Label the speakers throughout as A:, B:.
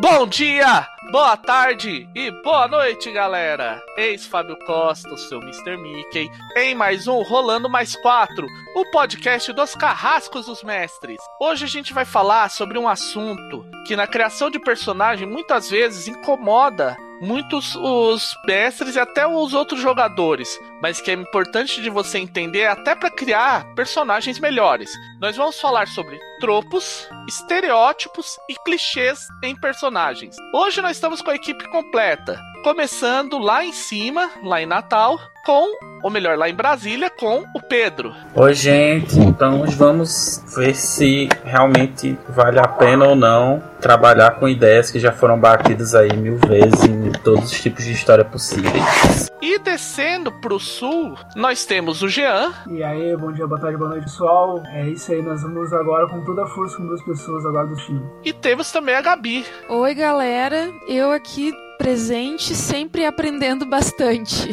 A: Bom dia, boa tarde e boa noite, galera! Eis Fábio Costa, o seu Mr. Mickey, em mais um Rolando Mais 4, o podcast dos carrascos dos mestres. Hoje a gente vai falar sobre um assunto que na criação de personagem muitas vezes incomoda muitos os mestres e até os outros jogadores, mas que é importante de você entender até para criar personagens melhores. Nós vamos falar sobre tropos, estereótipos e clichês em personagens. Hoje nós estamos com a equipe completa, começando lá em cima, lá em Natal, com, ou melhor, lá em Brasília, com o Pedro.
B: Oi, gente. Então vamos ver se realmente vale a pena ou não trabalhar com ideias que já foram batidas aí mil vezes em todos os tipos de história possíveis.
A: E descendo pro sul, nós temos o Jean.
C: E aí, bom dia, boa tarde, boa noite, pessoal. É isso aí, nós vamos agora com toda a força com duas pessoas agora do time.
A: E temos também a Gabi.
D: Oi, galera. Eu aqui presente, sempre aprendendo bastante.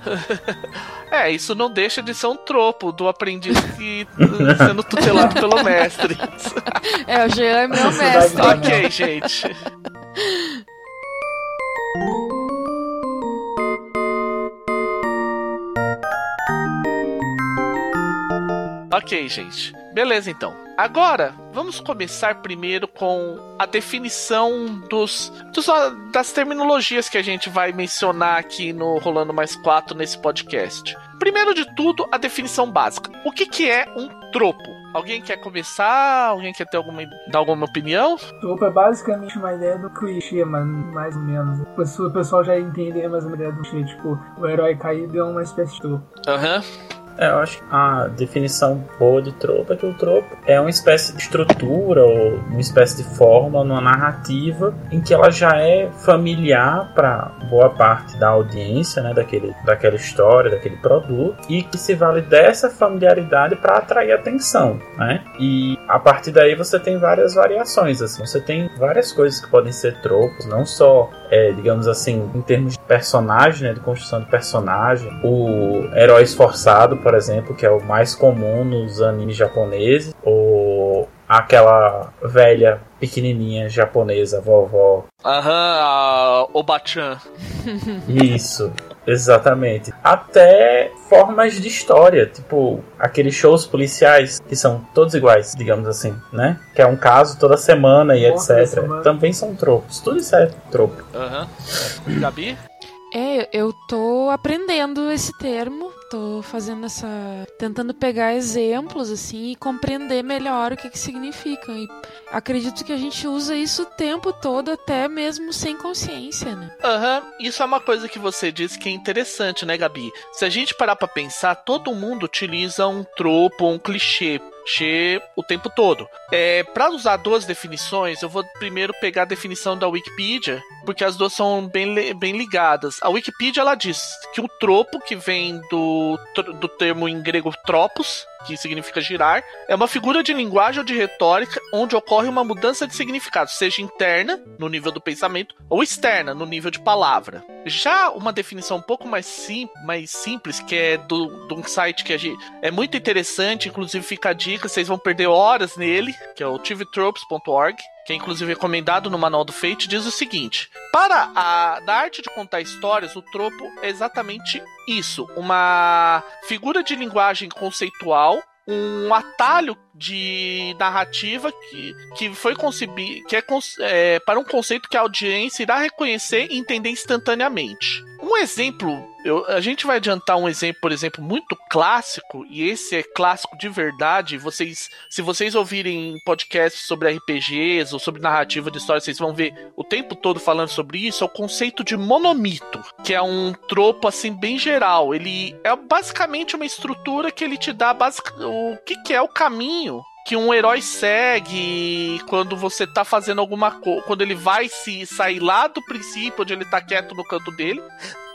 A: é, isso não deixa de ser um tropo do aprendiz que sendo tutelado pelo mestre.
D: É, o Jean é meu mestre.
A: ok, gente. Ok, gente. Beleza, então. Agora, vamos começar primeiro com a definição dos, dos, das terminologias que a gente vai mencionar aqui no Rolando Mais 4 nesse podcast. Primeiro de tudo, a definição básica. O que, que é um tropo? Alguém quer começar? Alguém quer ter alguma, dar alguma opinião?
C: Tropo é basicamente uma ideia do clichê, mas mais ou menos. O pessoal já entender mais uma ideia do clichê. Tipo, o herói caído é uma espécie de tropo.
A: Aham.
B: Uhum. É, eu acho que a definição boa de tropo é que o tropo é uma espécie de estrutura ou uma espécie de forma, uma narrativa em que ela já é familiar para boa parte da audiência, né, daquele, daquela história, daquele produto, e que se vale dessa familiaridade para atrair atenção, né? E a partir daí você tem várias variações, assim, você tem várias coisas que podem ser tropos, não só, é, digamos assim, em termos de personagem, né, de construção de personagem, o herói esforçado, por exemplo, que é o mais comum nos animes japoneses, ou aquela velha pequenininha japonesa, vovó.
A: Aham, o Obachan.
B: Isso, exatamente. Até formas de história, tipo aqueles shows policiais que são todos iguais, digamos assim, né? Que é um caso toda semana e etc. Também são tropos. Tudo isso é tropo.
A: Aham. Uhum. Gabi?
D: É, eu tô aprendendo esse termo tô fazendo essa. tentando pegar exemplos, assim, e compreender melhor o que, que significam. E acredito que a gente usa isso o tempo todo, até mesmo sem consciência, né?
A: Aham, uhum. isso é uma coisa que você disse que é interessante, né, Gabi? Se a gente parar pra pensar, todo mundo utiliza um tropo, um clichê o tempo todo. É, para usar duas definições, eu vou primeiro pegar a definição da Wikipedia, porque as duas são bem, bem ligadas. A Wikipedia ela diz que o tropo, que vem do, do termo em grego tropos, que significa girar, é uma figura de linguagem ou de retórica onde ocorre uma mudança de significado, seja interna, no nível do pensamento, ou externa, no nível de palavra. Já uma definição um pouco mais, sim, mais simples, que é do, de um site que gente, é muito interessante, inclusive fica a dica, vocês vão perder horas nele, que é o tvtropes.org que é inclusive recomendado no Manual do Fate, diz o seguinte: Para a da arte de contar histórias, o tropo é exatamente isso, uma figura de linguagem conceitual um atalho de narrativa que, que foi concebido que é, é, para um conceito que a audiência irá reconhecer e entender instantaneamente. Um exemplo, eu, a gente vai adiantar um exemplo, por exemplo, muito clássico, e esse é clássico de verdade. Vocês, se vocês ouvirem podcasts sobre RPGs ou sobre narrativa de história, vocês vão ver o tempo todo falando sobre isso. É o conceito de monomito, que é um tropo assim bem geral. Ele é basicamente uma estrutura que ele te dá basic, o que, que é o caminho que um herói segue quando você tá fazendo alguma coisa. Quando ele vai se sair lá do princípio, onde ele tá quieto no canto dele,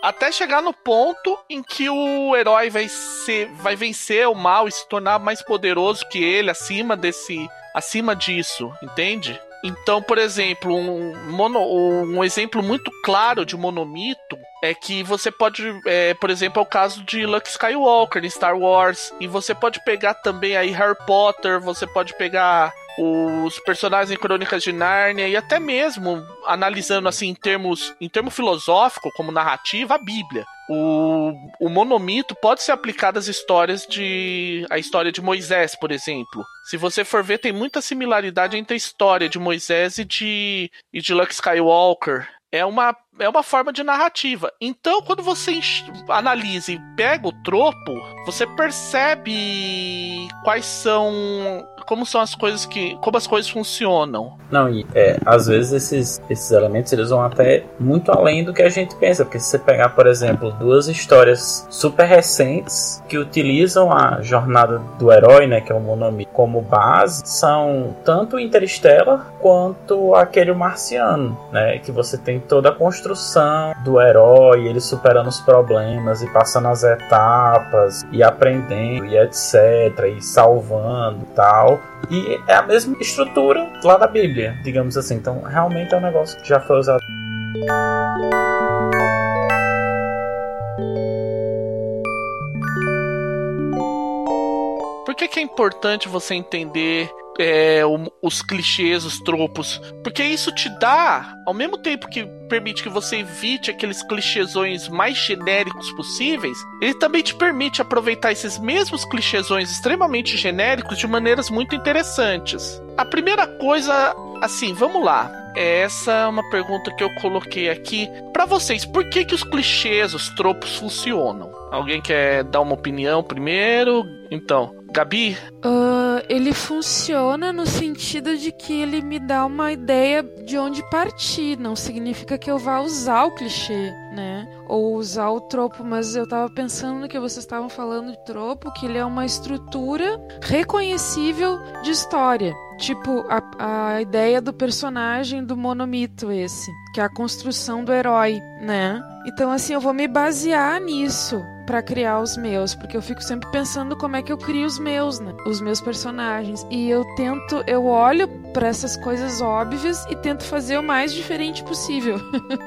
A: até chegar no ponto em que o herói vai ser vai vencer o mal e se tornar mais poderoso que ele acima desse acima disso, entende? Então, por exemplo, um, mono, um exemplo muito claro de monomito é que você pode, é, por exemplo, é o caso de Luke Skywalker em Star Wars, e você pode pegar também aí Harry Potter, você pode pegar os personagens em Crônicas de Nárnia e até mesmo analisando assim em termos em termo filosófico, como narrativa, a Bíblia. O, o monomito pode ser aplicado às histórias de. a história de Moisés, por exemplo. Se você for ver, tem muita similaridade entre a história de Moisés e de, e de Luke Skywalker. É uma, é uma forma de narrativa. Então, quando você analisa e pega o tropo, você percebe quais são como são as coisas que. como as coisas funcionam.
B: Não, e é, às vezes esses, esses elementos eles vão até muito além do que a gente pensa. Porque se você pegar, por exemplo, duas histórias super recentes que utilizam a jornada do herói, né? Que é o Monami, como base, são tanto Interstellar quanto aquele marciano, né? Que você tem toda a construção do herói, ele superando os problemas e passando as etapas e aprendendo e etc. e salvando tal. E é a mesma estrutura lá da Bíblia, digamos assim. Então, realmente é um negócio que já foi usado.
A: Por que, que é importante você entender é, o, os clichês, os tropos. Porque isso te dá, ao mesmo tempo que permite que você evite aqueles clichêsões mais genéricos possíveis, ele também te permite aproveitar esses mesmos clichêsões extremamente genéricos de maneiras muito interessantes. A primeira coisa, assim, vamos lá. Essa é uma pergunta que eu coloquei aqui para vocês. Por que, que os clichês, os tropos funcionam? Alguém quer dar uma opinião primeiro? Então, Gabi?
D: Uh, ele funciona no sentido de que ele me dá uma ideia de onde partir. Não significa que eu vá usar o clichê, né? Ou usar o tropo, mas eu tava pensando no que vocês estavam falando de tropo, que ele é uma estrutura reconhecível de história. Tipo, a, a ideia do personagem do monomito esse, que é a construção do herói, né? Então, assim, eu vou me basear nisso para criar os meus, porque eu fico sempre pensando como é que eu crio os meus, né? Os meus personagens. E eu tento, eu olho para essas coisas óbvias e tento fazer o mais diferente possível.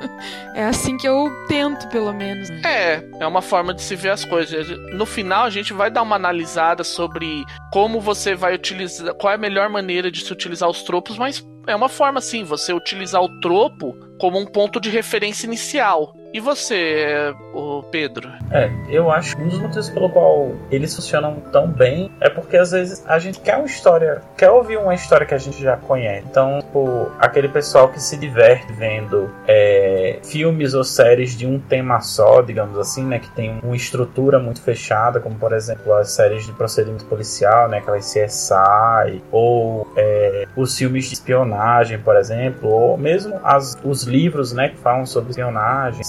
D: é assim que eu tento, pelo menos.
A: É, é uma forma de se ver as coisas. No final a gente vai dar uma analisada sobre como você vai utilizar, qual é a melhor maneira de se utilizar os tropos, mas é uma forma assim, você utilizar o tropo como um ponto de referência inicial. E você, o Pedro?
B: É, eu acho que um dos motivos pelo qual eles funcionam tão bem é porque às vezes a gente quer uma história, quer ouvir uma história que a gente já conhece. Então, tipo, aquele pessoal que se diverte vendo é, filmes ou séries de um tema só, digamos assim, né, que tem uma estrutura muito fechada, como por exemplo as séries de procedimento policial, né, aquelas CSI, ou é, os filmes de espionagem, por exemplo, ou mesmo as, os livros, né, que falam sobre espionagem,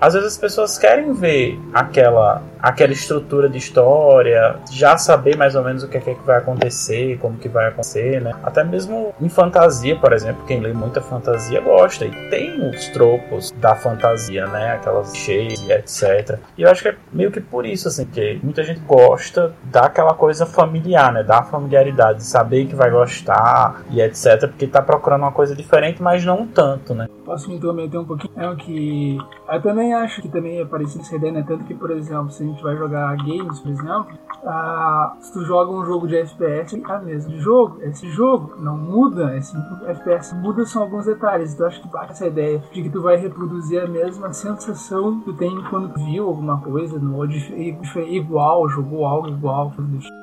B: às vezes as pessoas querem ver aquela, aquela estrutura de história, já saber mais ou menos o que é que vai acontecer, como que vai acontecer, né? Até mesmo em fantasia, por exemplo, quem lê muita fantasia gosta. E tem os tropos da fantasia, né? Aquelas cheias e etc. E eu acho que é meio que por isso, assim, que muita gente gosta daquela coisa familiar, né? Da familiaridade, de saber que vai gostar e etc. Porque tá procurando uma coisa diferente, mas não tanto, né?
C: Posso me intrometer um pouquinho? É o que eu também acho que também é parecido essa ideia, né? Tanto que, por exemplo, se a gente vai jogar games, por exemplo, ah, se tu joga um jogo de FPS, é a mesmo jogo, esse jogo não muda, esse FPS muda são alguns detalhes. Então acho que bate essa ideia de que tu vai reproduzir a mesma sensação que tu tem quando viu alguma coisa, no, igual, jogou algo igual.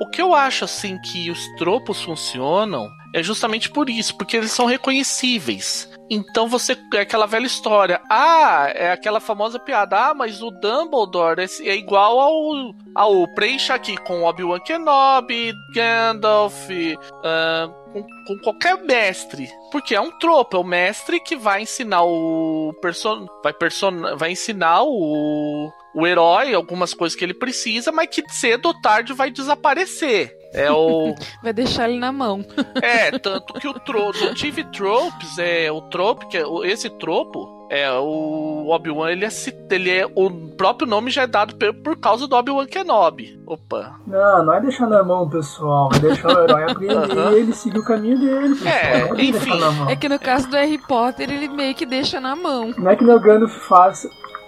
A: O que eu acho assim que os tropos funcionam é justamente por isso, porque eles são reconhecíveis. Então você. É aquela velha história. Ah, é aquela famosa piada. Ah, mas o Dumbledore é, é igual ao. ao preencha aqui com Obi-Wan Kenobi, Gandalf. Uh, com, com, qualquer mestre. Porque é um tropo, é o mestre que vai ensinar o person vai person vai ensinar o o herói algumas coisas que ele precisa, mas que cedo ou tarde vai desaparecer. É o.
D: Vai deixar ele na mão.
A: É, tanto que o TV Tropes é o tropo, que é esse tropo. É, o Obi-Wan, ele é, ele é. O próprio nome já é dado por, por causa do Obi-Wan Kenobi. Opa.
C: Não, não é deixar na mão, pessoal. É deixar o herói aprender e ele seguir o caminho dele. Pessoal.
A: É, é enfim.
D: É que no caso do Harry Potter, ele meio que deixa na mão.
C: Não é que o Gandalf faz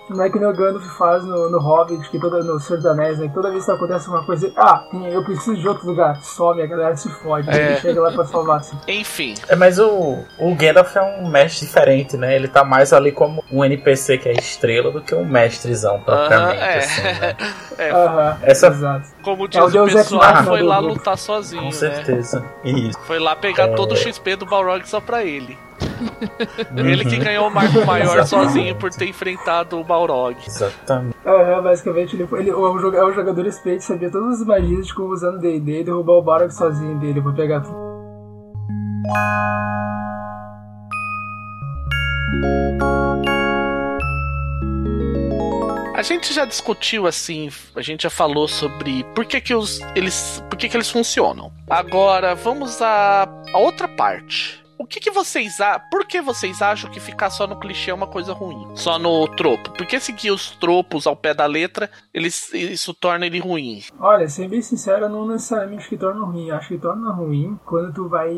C: Não é que o Gandalf faz no, no Hobbit, que toda, no Senhor dos Anéis, né? Toda vez que acontece uma coisa, ah, eu preciso de outro lugar, some, a galera se fode, é. ele chega lá pra salvar. Assim.
A: Enfim.
B: É, mas o, o Gandalf é um mestre diferente, né? Ele tá mais ali como um NPC que é estrela do que um mestrezão, propriamente. Uh -huh, é. Assim, né?
C: é. Uh -huh, Essa... Exato.
A: Como diz é o, o pessoal, foi lá lutar sozinho, Com
B: né? certeza.
A: Né?
B: Isso.
A: Foi lá pegar é... todo o XP do Balrog só pra ele. Ele que ganhou o marco maior sozinho por ter enfrentado o Balrog.
B: Exatamente.
C: É, basicamente ele, ele, o, é o jogador experiente sabia todas as magias de como usando D&D e derrubar o Balrog sozinho dele pra pegar tudo.
A: A gente já discutiu assim, a gente já falou sobre por que, que os, eles, por que, que eles funcionam. Agora vamos à, à outra parte o que, que vocês acham? Por que vocês acham que ficar só no clichê é uma coisa ruim? Só no tropo? Por que seguir os tropos ao pé da letra, eles, isso torna ele ruim?
C: Olha, sendo bem sincero, não necessariamente que torna ruim. Acho que torna ruim quando tu vai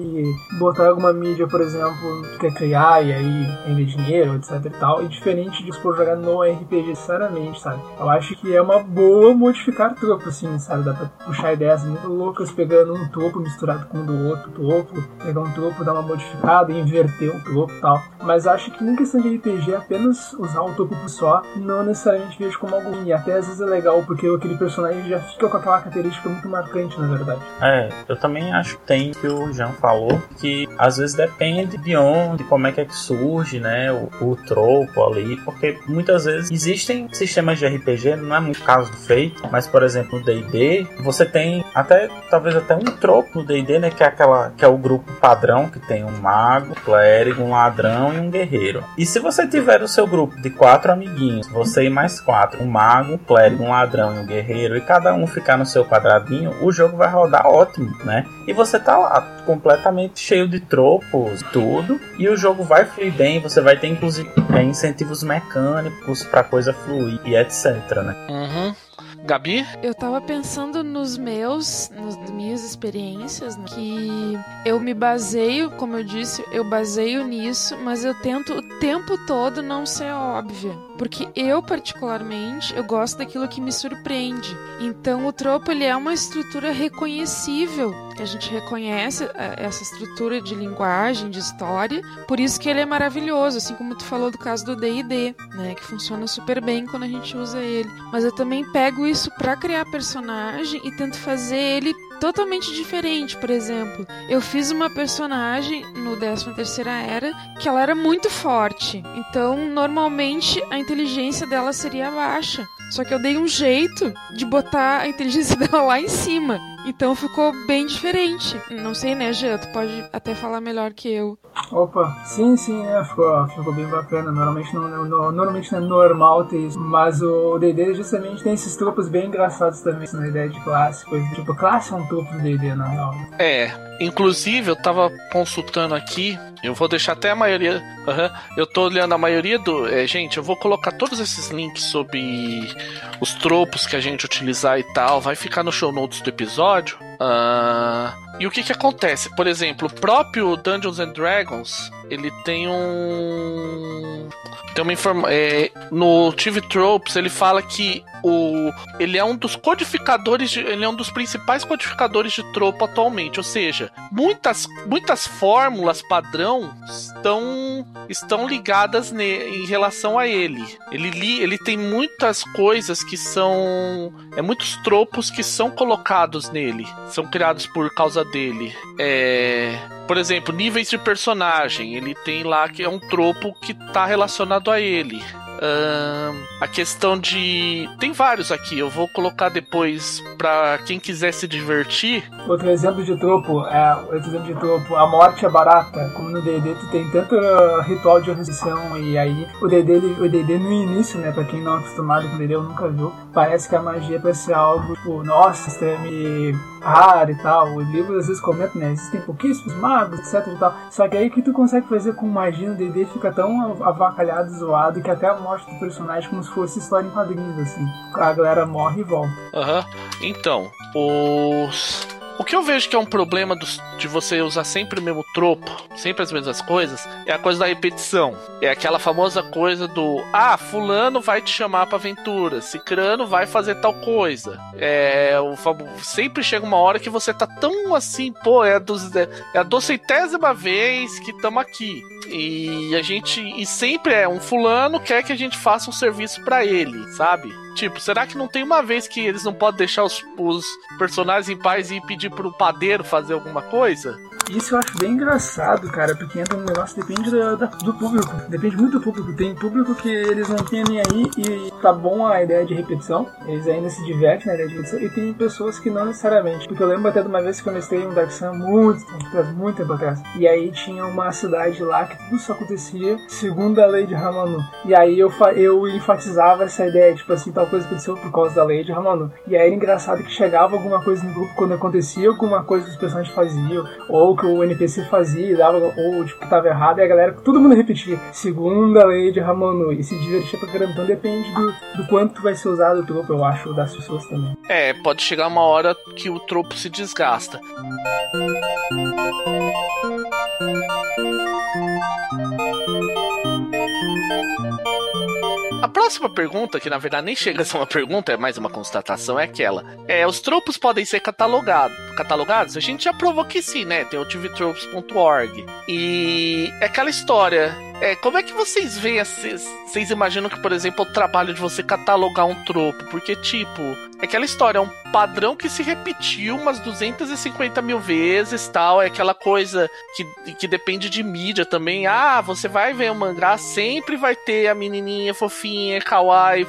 C: botar alguma mídia, por exemplo, que quer criar e aí render dinheiro, etc e tal. E diferente de for jogar no RPG, sinceramente, sabe? Eu acho que é uma boa modificar tropo, assim, sabe? Dá pra puxar ideias muito loucas pegando um topo misturado com o do outro topo, pegar um topo, dar uma modificação modificado e inverter o topo e tal. Mas acho que em questão de RPG, apenas usar o topo por só, não necessariamente vejo como algo ruim. Até às vezes é legal, porque aquele personagem já fica com aquela característica muito marcante, na verdade.
B: É, eu também acho que tem que o Jean falou, que às vezes depende de onde, como é que é que surge, né, o, o tropo ali, porque muitas vezes existem sistemas de RPG, não é muito caso do feito, mas por exemplo no D&D, você tem até, talvez até um tropo no D&D, né, que é aquela, que é o grupo padrão, que tem um mago, um clérigo, um ladrão e um guerreiro. E se você tiver o seu grupo de quatro amiguinhos, você e mais quatro, um mago, um clérigo, um ladrão e um guerreiro, e cada um ficar no seu quadradinho, o jogo vai rodar ótimo, né? E você tá lá completamente cheio de tropos, tudo, e o jogo vai fluir bem, você vai ter inclusive é, incentivos mecânicos para coisa fluir e etc, né?
A: Uhum. Gabi?
D: Eu tava pensando nos meus, nas minhas experiências, né, que eu me baseio, como eu disse, eu baseio nisso, mas eu tento o tempo todo não ser óbvia. Porque eu, particularmente, eu gosto daquilo que me surpreende. Então, o tropo, ele é uma estrutura reconhecível. A gente reconhece é, essa estrutura de linguagem, de história. Por isso que ele é maravilhoso, assim como tu falou do caso do D&D, né? Que funciona super bem quando a gente usa ele. Mas eu também pego isso para criar personagem e tento fazer ele totalmente diferente. Por exemplo, eu fiz uma personagem no 13 terceira era que ela era muito forte. Então, normalmente a inteligência dela seria baixa. Só que eu dei um jeito de botar a inteligência dela lá em cima. Então ficou bem diferente. Não sei, né, Jean? Tu pode até falar melhor que eu.
C: Opa, sim, sim, é, ficou, ficou bem bacana. Normalmente não, não, normalmente não é normal ter isso. Mas o DD justamente tem esses tropos bem engraçados também na ideia de classe. Coisa, tipo, classe é um tropo do DD, na real.
A: É, inclusive eu tava consultando aqui. Eu vou deixar até a maioria. Uhum, eu tô olhando a maioria do. É, gente, eu vou colocar todos esses links sobre os tropos que a gente utilizar e tal. Vai ficar no show notes do episódio. Uh, e o que que acontece? Por exemplo, o próprio Dungeons and Dragons, ele tem um tem uma informação. É, no TV Tropes, ele fala que o, ele é um dos codificadores, de, ele é um dos principais codificadores de tropo atualmente. Ou seja, muitas, muitas fórmulas padrão estão, estão ligadas ne, em relação a ele. Ele, li, ele tem muitas coisas que são. É muitos tropos que são colocados nele. São criados por causa dele. É, por exemplo, níveis de personagem. Ele tem lá que é um tropo que está relacionado a ele. Uh, a questão de. Tem vários aqui, eu vou colocar depois pra quem quiser se divertir.
C: Outro exemplo de tropo é. Outro exemplo de tropo, a morte é barata. Como no DD tu tem tanto uh, ritual de ressurreição e aí o DD, o DD no início, né? Pra quem não é acostumado com o DD, eu nunca viu. Parece que a magia vai ser algo, tipo, nossa, extreme raro e tal. O livro às vezes comenta, né? Existem pouquíssimos magos, etc e tal. Só que aí que tu consegue fazer com magia no DD fica tão avacalhado, zoado, que até a morte do personagem como se fosse história em quadrinhos, assim. A galera morre e volta.
A: Aham. Uhum. Então, os O que eu vejo que é um problema de você usar sempre o mesmo tropo, sempre as mesmas coisas, é a coisa da repetição. É aquela famosa coisa do ah, fulano vai te chamar pra aventura, cicrano vai fazer tal coisa. É, o, sempre chega uma hora que você tá tão assim, pô, é a, dos, é a docentésima vez que estamos aqui. E a gente. E sempre é um fulano quer que a gente faça um serviço para ele, sabe? Tipo, será que não tem uma vez que eles não podem deixar os, os personagens em paz e pedir pro padeiro fazer alguma coisa?
C: Isso eu acho bem engraçado, cara, porque entra um negócio depende do, do público. Depende muito do público. Tem público que eles não têm nem aí e tá bom a ideia de repetição. Eles ainda se divertem na ideia de repetição. E tem pessoas que não necessariamente. Porque eu lembro até de uma vez que eu mestrei um Dark Sun muito tempo atrás, muito tempo atrás. E aí tinha uma cidade lá que tudo só acontecia segundo a lei de Ramanu. E aí eu, eu enfatizava essa ideia, tipo assim, tal coisa aconteceu por causa da lei de Ramanu. E aí era engraçado que chegava alguma coisa no grupo quando acontecia alguma coisa que os personagens faziam, ou que o NPC fazia dava, ou tipo, tava errado, e a galera, todo mundo repetia, segundo a lei de Ramonu, e se divertia pra caramba. Então depende do, do quanto vai ser usado o tropo, eu acho, das pessoas também.
A: É, pode chegar uma hora que o tropo se desgasta. A próxima pergunta, que na verdade nem chega a ser uma pergunta, é mais uma constatação, é aquela. É, os tropos podem ser catalogados. Catalogados? A gente já provou que sim, né? Tem o tvtropes.org. E é aquela história. É, como é que vocês veem, vocês imaginam que, por exemplo, o trabalho de você catalogar um tropo? Porque, tipo, é aquela história, é um padrão que se repetiu umas 250 mil vezes, tal, é aquela coisa que, que depende de mídia também. Ah, você vai ver um mangá, sempre vai ter a menininha fofinha, kawaii,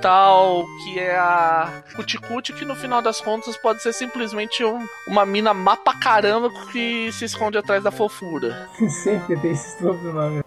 A: tal, que é a cuticute, que no final das contas pode ser simplesmente um, uma mina má pra caramba que se esconde atrás da fofura.
C: sempre tem esses tropos.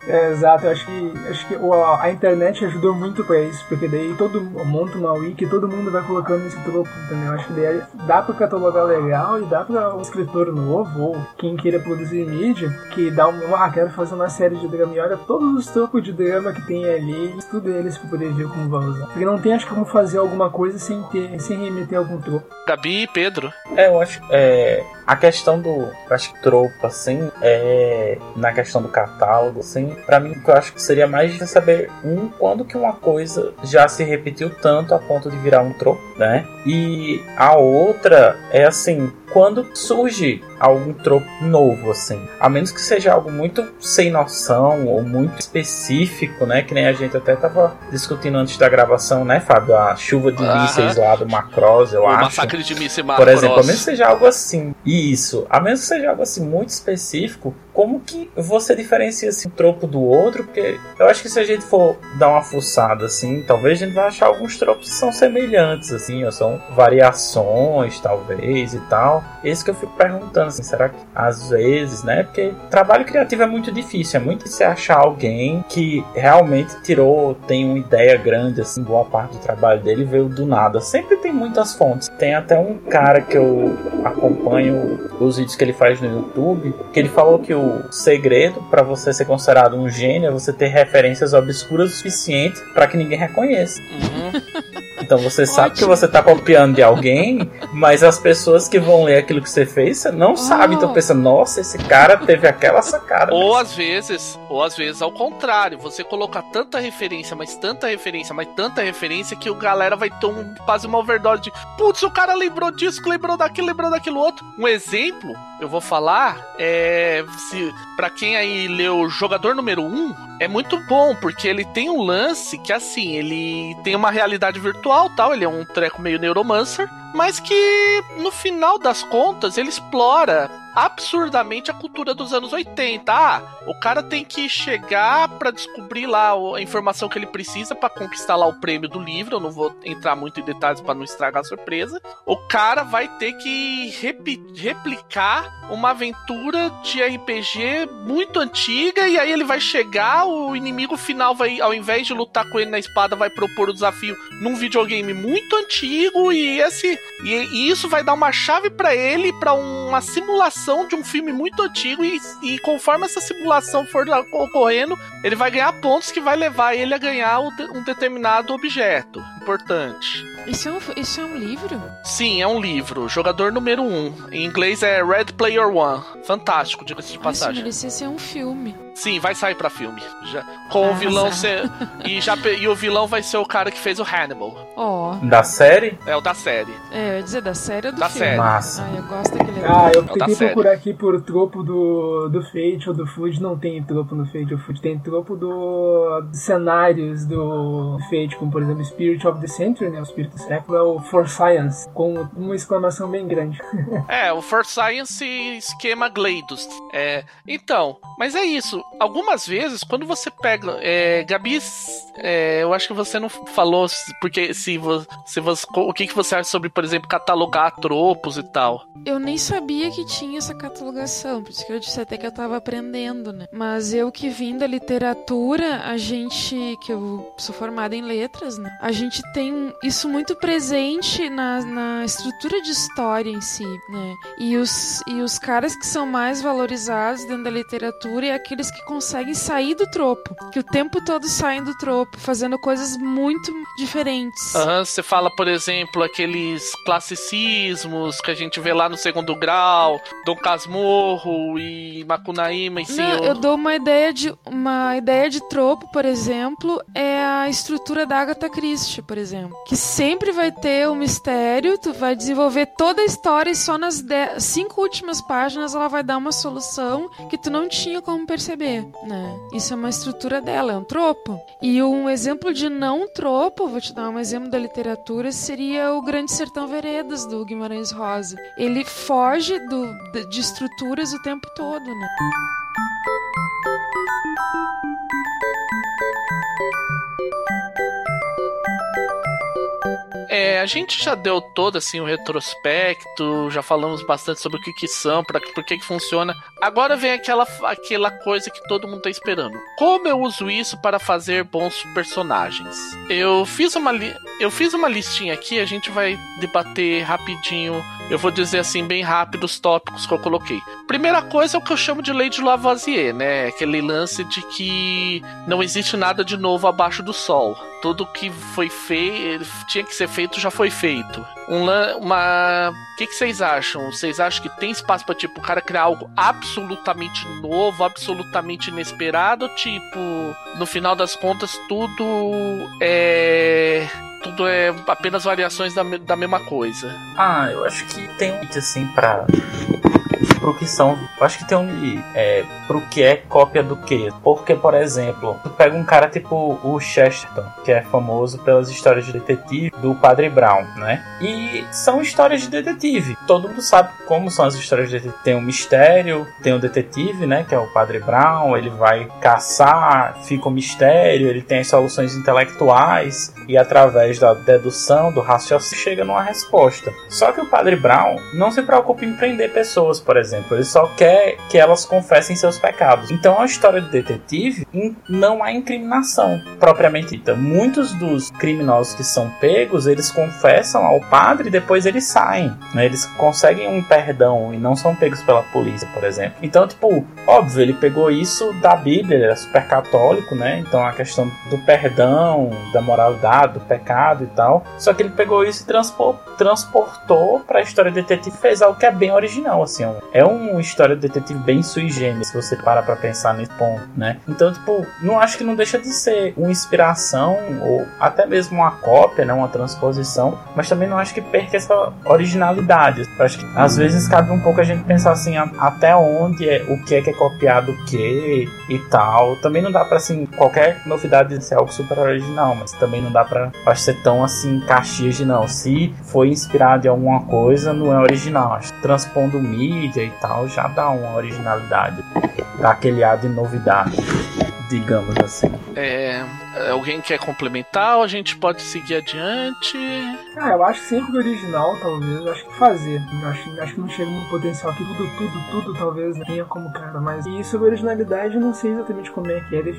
C: É, exato, eu acho que, acho que a internet ajudou muito pra isso, porque daí todo monta uma wiki, todo mundo vai colocando esse tropo, entendeu? Acho que daí dá pra catalogar legal e dá pra um escritor novo ou quem queira produzir mídia, que dá um, ah, quero fazer uma série de drama e olha todos os tropos de drama que tem ali, estuda eles pra poder ver como vai usar. Porque não tem, acho que, como fazer alguma coisa sem ter, sem remeter algum tropo.
A: Gabi e Pedro.
B: É, eu acho, é, a questão do, acho que tropo, assim, é, na questão do catálogo, assim, para mim, eu acho que seria mais de saber, um, quando que uma coisa já se repetiu tanto a ponto de virar um tropo, né? E a outra é assim, quando surge algum tropo novo, assim. A menos que seja algo muito sem noção ou muito específico, né? Que nem a gente até tava discutindo antes da gravação, né, Fábio? A chuva de mísseis lá do Macross, eu
A: o
B: acho.
A: massacre de mísseis
B: Por exemplo, a menos que seja algo assim. Isso. A menos que seja algo assim muito específico, como que você diferencia esse tropo do outro? Porque eu acho que se a gente for dar uma fuçada assim, talvez a gente vai achar alguns tropos que são semelhantes, assim, ou são variações, talvez, e tal. Esse que eu fico perguntando, assim, será que às vezes, né? Porque trabalho criativo é muito difícil, é muito difícil achar alguém que realmente tirou, tem uma ideia grande, assim, boa parte do trabalho dele veio do nada. Sempre tem muitas fontes. Tem até um cara que eu acompanho os vídeos que ele faz no YouTube, que ele falou que o segredo para você ser considerado um gênio é você ter referências obscuras o suficiente para que ninguém reconheça. Uhum. Então você sabe Ótimo. que você tá copiando de alguém, mas as pessoas que vão ler aquilo que você fez, você não oh. sabe. Então pensa, nossa, esse cara teve aquela sacada.
A: Ou às vezes, ou às vezes ao contrário, você coloca tanta referência, mas tanta referência, mas tanta referência que o galera vai ter um, quase uma overdose de putz, o cara lembrou disso, lembrou daquilo, lembrou daquilo outro. Um exemplo, eu vou falar, é. Se, pra quem aí leu Jogador Número 1, um, é muito bom, porque ele tem um lance que assim, ele tem uma realidade virtual tal, ele é um treco meio neuromancer, mas que no final das contas ele explora absurdamente a cultura dos anos 80. Ah, o cara tem que chegar para descobrir lá a informação que ele precisa para conquistar lá o prêmio do livro. Eu não vou entrar muito em detalhes para não estragar a surpresa. O cara vai ter que replicar uma aventura de RPG muito antiga e aí ele vai chegar, o inimigo final vai, ao invés de lutar com ele na espada, vai propor o desafio num videogame muito antigo e esse e, e isso vai dar uma chave para ele para uma simulação simulação de um filme muito antigo e, e conforme essa simulação for ocorrendo, ele vai ganhar pontos que vai levar ele a ganhar um determinado objeto importante.
D: Isso é, um, isso é um livro?
A: Sim, é um livro. Jogador número 1. Um. Em inglês é Red Player One. Fantástico, diga-se de passagem. Isso
D: merecia ser um filme.
A: Sim, vai sair pra filme. Já, com ah, o vilão ser. E, já, e o vilão vai ser o cara que fez o Hannibal.
D: Ó.
B: Oh. Da série?
A: É, o da série.
D: É, eu ia dizer da série ou do
A: da
D: filme?
A: série.
B: Massa.
D: Ah, eu gosto daquele.
C: Ah, eu é tentei procurar aqui por tropo do, do Fate ou do Food. Não tem tropo no Fate ou Food. Tem tropo do, dos cenários do Fate, como por exemplo Spirit of the Century, né? O espírito do século é o For Science, com uma exclamação bem grande.
A: é, o For Science esquema Gleidos. É, então, mas é isso. Algumas vezes, quando você pega. É, Gabi, é, eu acho que você não falou porque se, se você, o que, que você acha sobre, por exemplo, catalogar tropos e tal.
D: Eu nem sabia que tinha essa catalogação, por isso que eu disse até que eu tava aprendendo, né? Mas eu que vim da literatura, a gente, que eu sou formada em letras, né? A gente tem isso muito presente na, na estrutura de história em si, né? E os, e os caras que são mais valorizados dentro da literatura é aqueles que conseguem sair do tropo, que o tempo todo saem do tropo, fazendo coisas muito diferentes.
A: Uhum, você fala, por exemplo, aqueles classicismos que a gente vê lá no segundo grau, Dom Casmurro e Macunaíma e
D: Não, eu dou uma ideia de uma ideia de tropo, por exemplo, é a estrutura da Agatha Christie, por exemplo, que sempre vai ter um mistério, tu vai desenvolver toda a história e só nas cinco últimas páginas ela vai dar uma solução que tu não tinha como perceber, né? Isso é uma estrutura dela, é um tropo. E um exemplo de não tropo, vou te dar um exemplo da literatura, seria o Grande Sertão Veredas do Guimarães Rosa. Ele foge do, de estruturas o tempo todo, né?
A: É, a gente já deu todo assim o retrospecto, já falamos bastante sobre o que, que são, para por que, que funciona. Agora vem aquela, aquela coisa que todo mundo tá esperando. Como eu uso isso para fazer bons personagens? Eu fiz uma eu fiz uma listinha aqui, a gente vai debater rapidinho. Eu vou dizer assim bem rápido os tópicos que eu coloquei. Primeira coisa é o que eu chamo de lei de Lavoisier, né? Aquele lance de que não existe nada de novo abaixo do sol. Tudo que foi feito, tinha que ser feito, já foi feito. Um, uma. O que, que vocês acham? Vocês acham que tem espaço para tipo, o cara criar algo absolutamente novo, absolutamente inesperado? Tipo, no final das contas, tudo é tudo é apenas variações da, da mesma coisa.
B: Ah, eu acho que tem um assim pra pro que são. Acho que tem um é, pro que é cópia do que. Porque, por exemplo, tu pega um cara tipo o Chesterton, que é famoso pelas histórias de detetive do Padre Brown, né? E são histórias de detetive. Todo mundo sabe como são as histórias de detetive. Tem um mistério, tem um detetive, né? Que é o Padre Brown, ele vai caçar, fica o um mistério, ele tem as soluções intelectuais e através da dedução, do raciocínio, chega numa resposta. Só que o Padre Brown não se preocupa em prender pessoas, por exemplo. Ele só quer que elas confessem seus pecados. Então, a história do detetive não há incriminação propriamente dita. Muitos dos criminosos que são pegos, eles confessam ao padre e depois eles saem. Né? Eles conseguem um perdão e não são pegos pela polícia, por exemplo. Então, tipo, óbvio, ele pegou isso da Bíblia, ele era super católico, né? Então, a questão do perdão, da moralidade, do pecado e tal. Só que ele pegou isso e transportou para a história do detetive fez algo que é bem original, assim. É uma história de detetive bem sui generis, se você para pra pensar nesse ponto, né? Então, tipo, não acho que não deixa de ser uma inspiração ou até mesmo uma cópia, né? Uma transposição, mas também não acho que perca essa originalidade. Eu acho que às vezes cabe um pouco a gente pensar assim, até onde é o que é que é copiado o que e tal. Também não dá para assim, qualquer novidade ser algo super original, mas também não dá para acho ser tão assim caxias de não. Se foi inspirado em alguma coisa, não é original. Acho transpondo mídia e tal já dá uma originalidade, dá aquele ar de novidade, digamos assim.
A: É, alguém quer complementar ou a gente pode seguir adiante?
C: Ah, eu acho que sempre que original, talvez, eu acho que fazer. Eu acho, acho que não chega no potencial que tudo, tudo, tudo, talvez, tenha como cara. Mas e sobre originalidade, eu não sei exatamente como é que é, de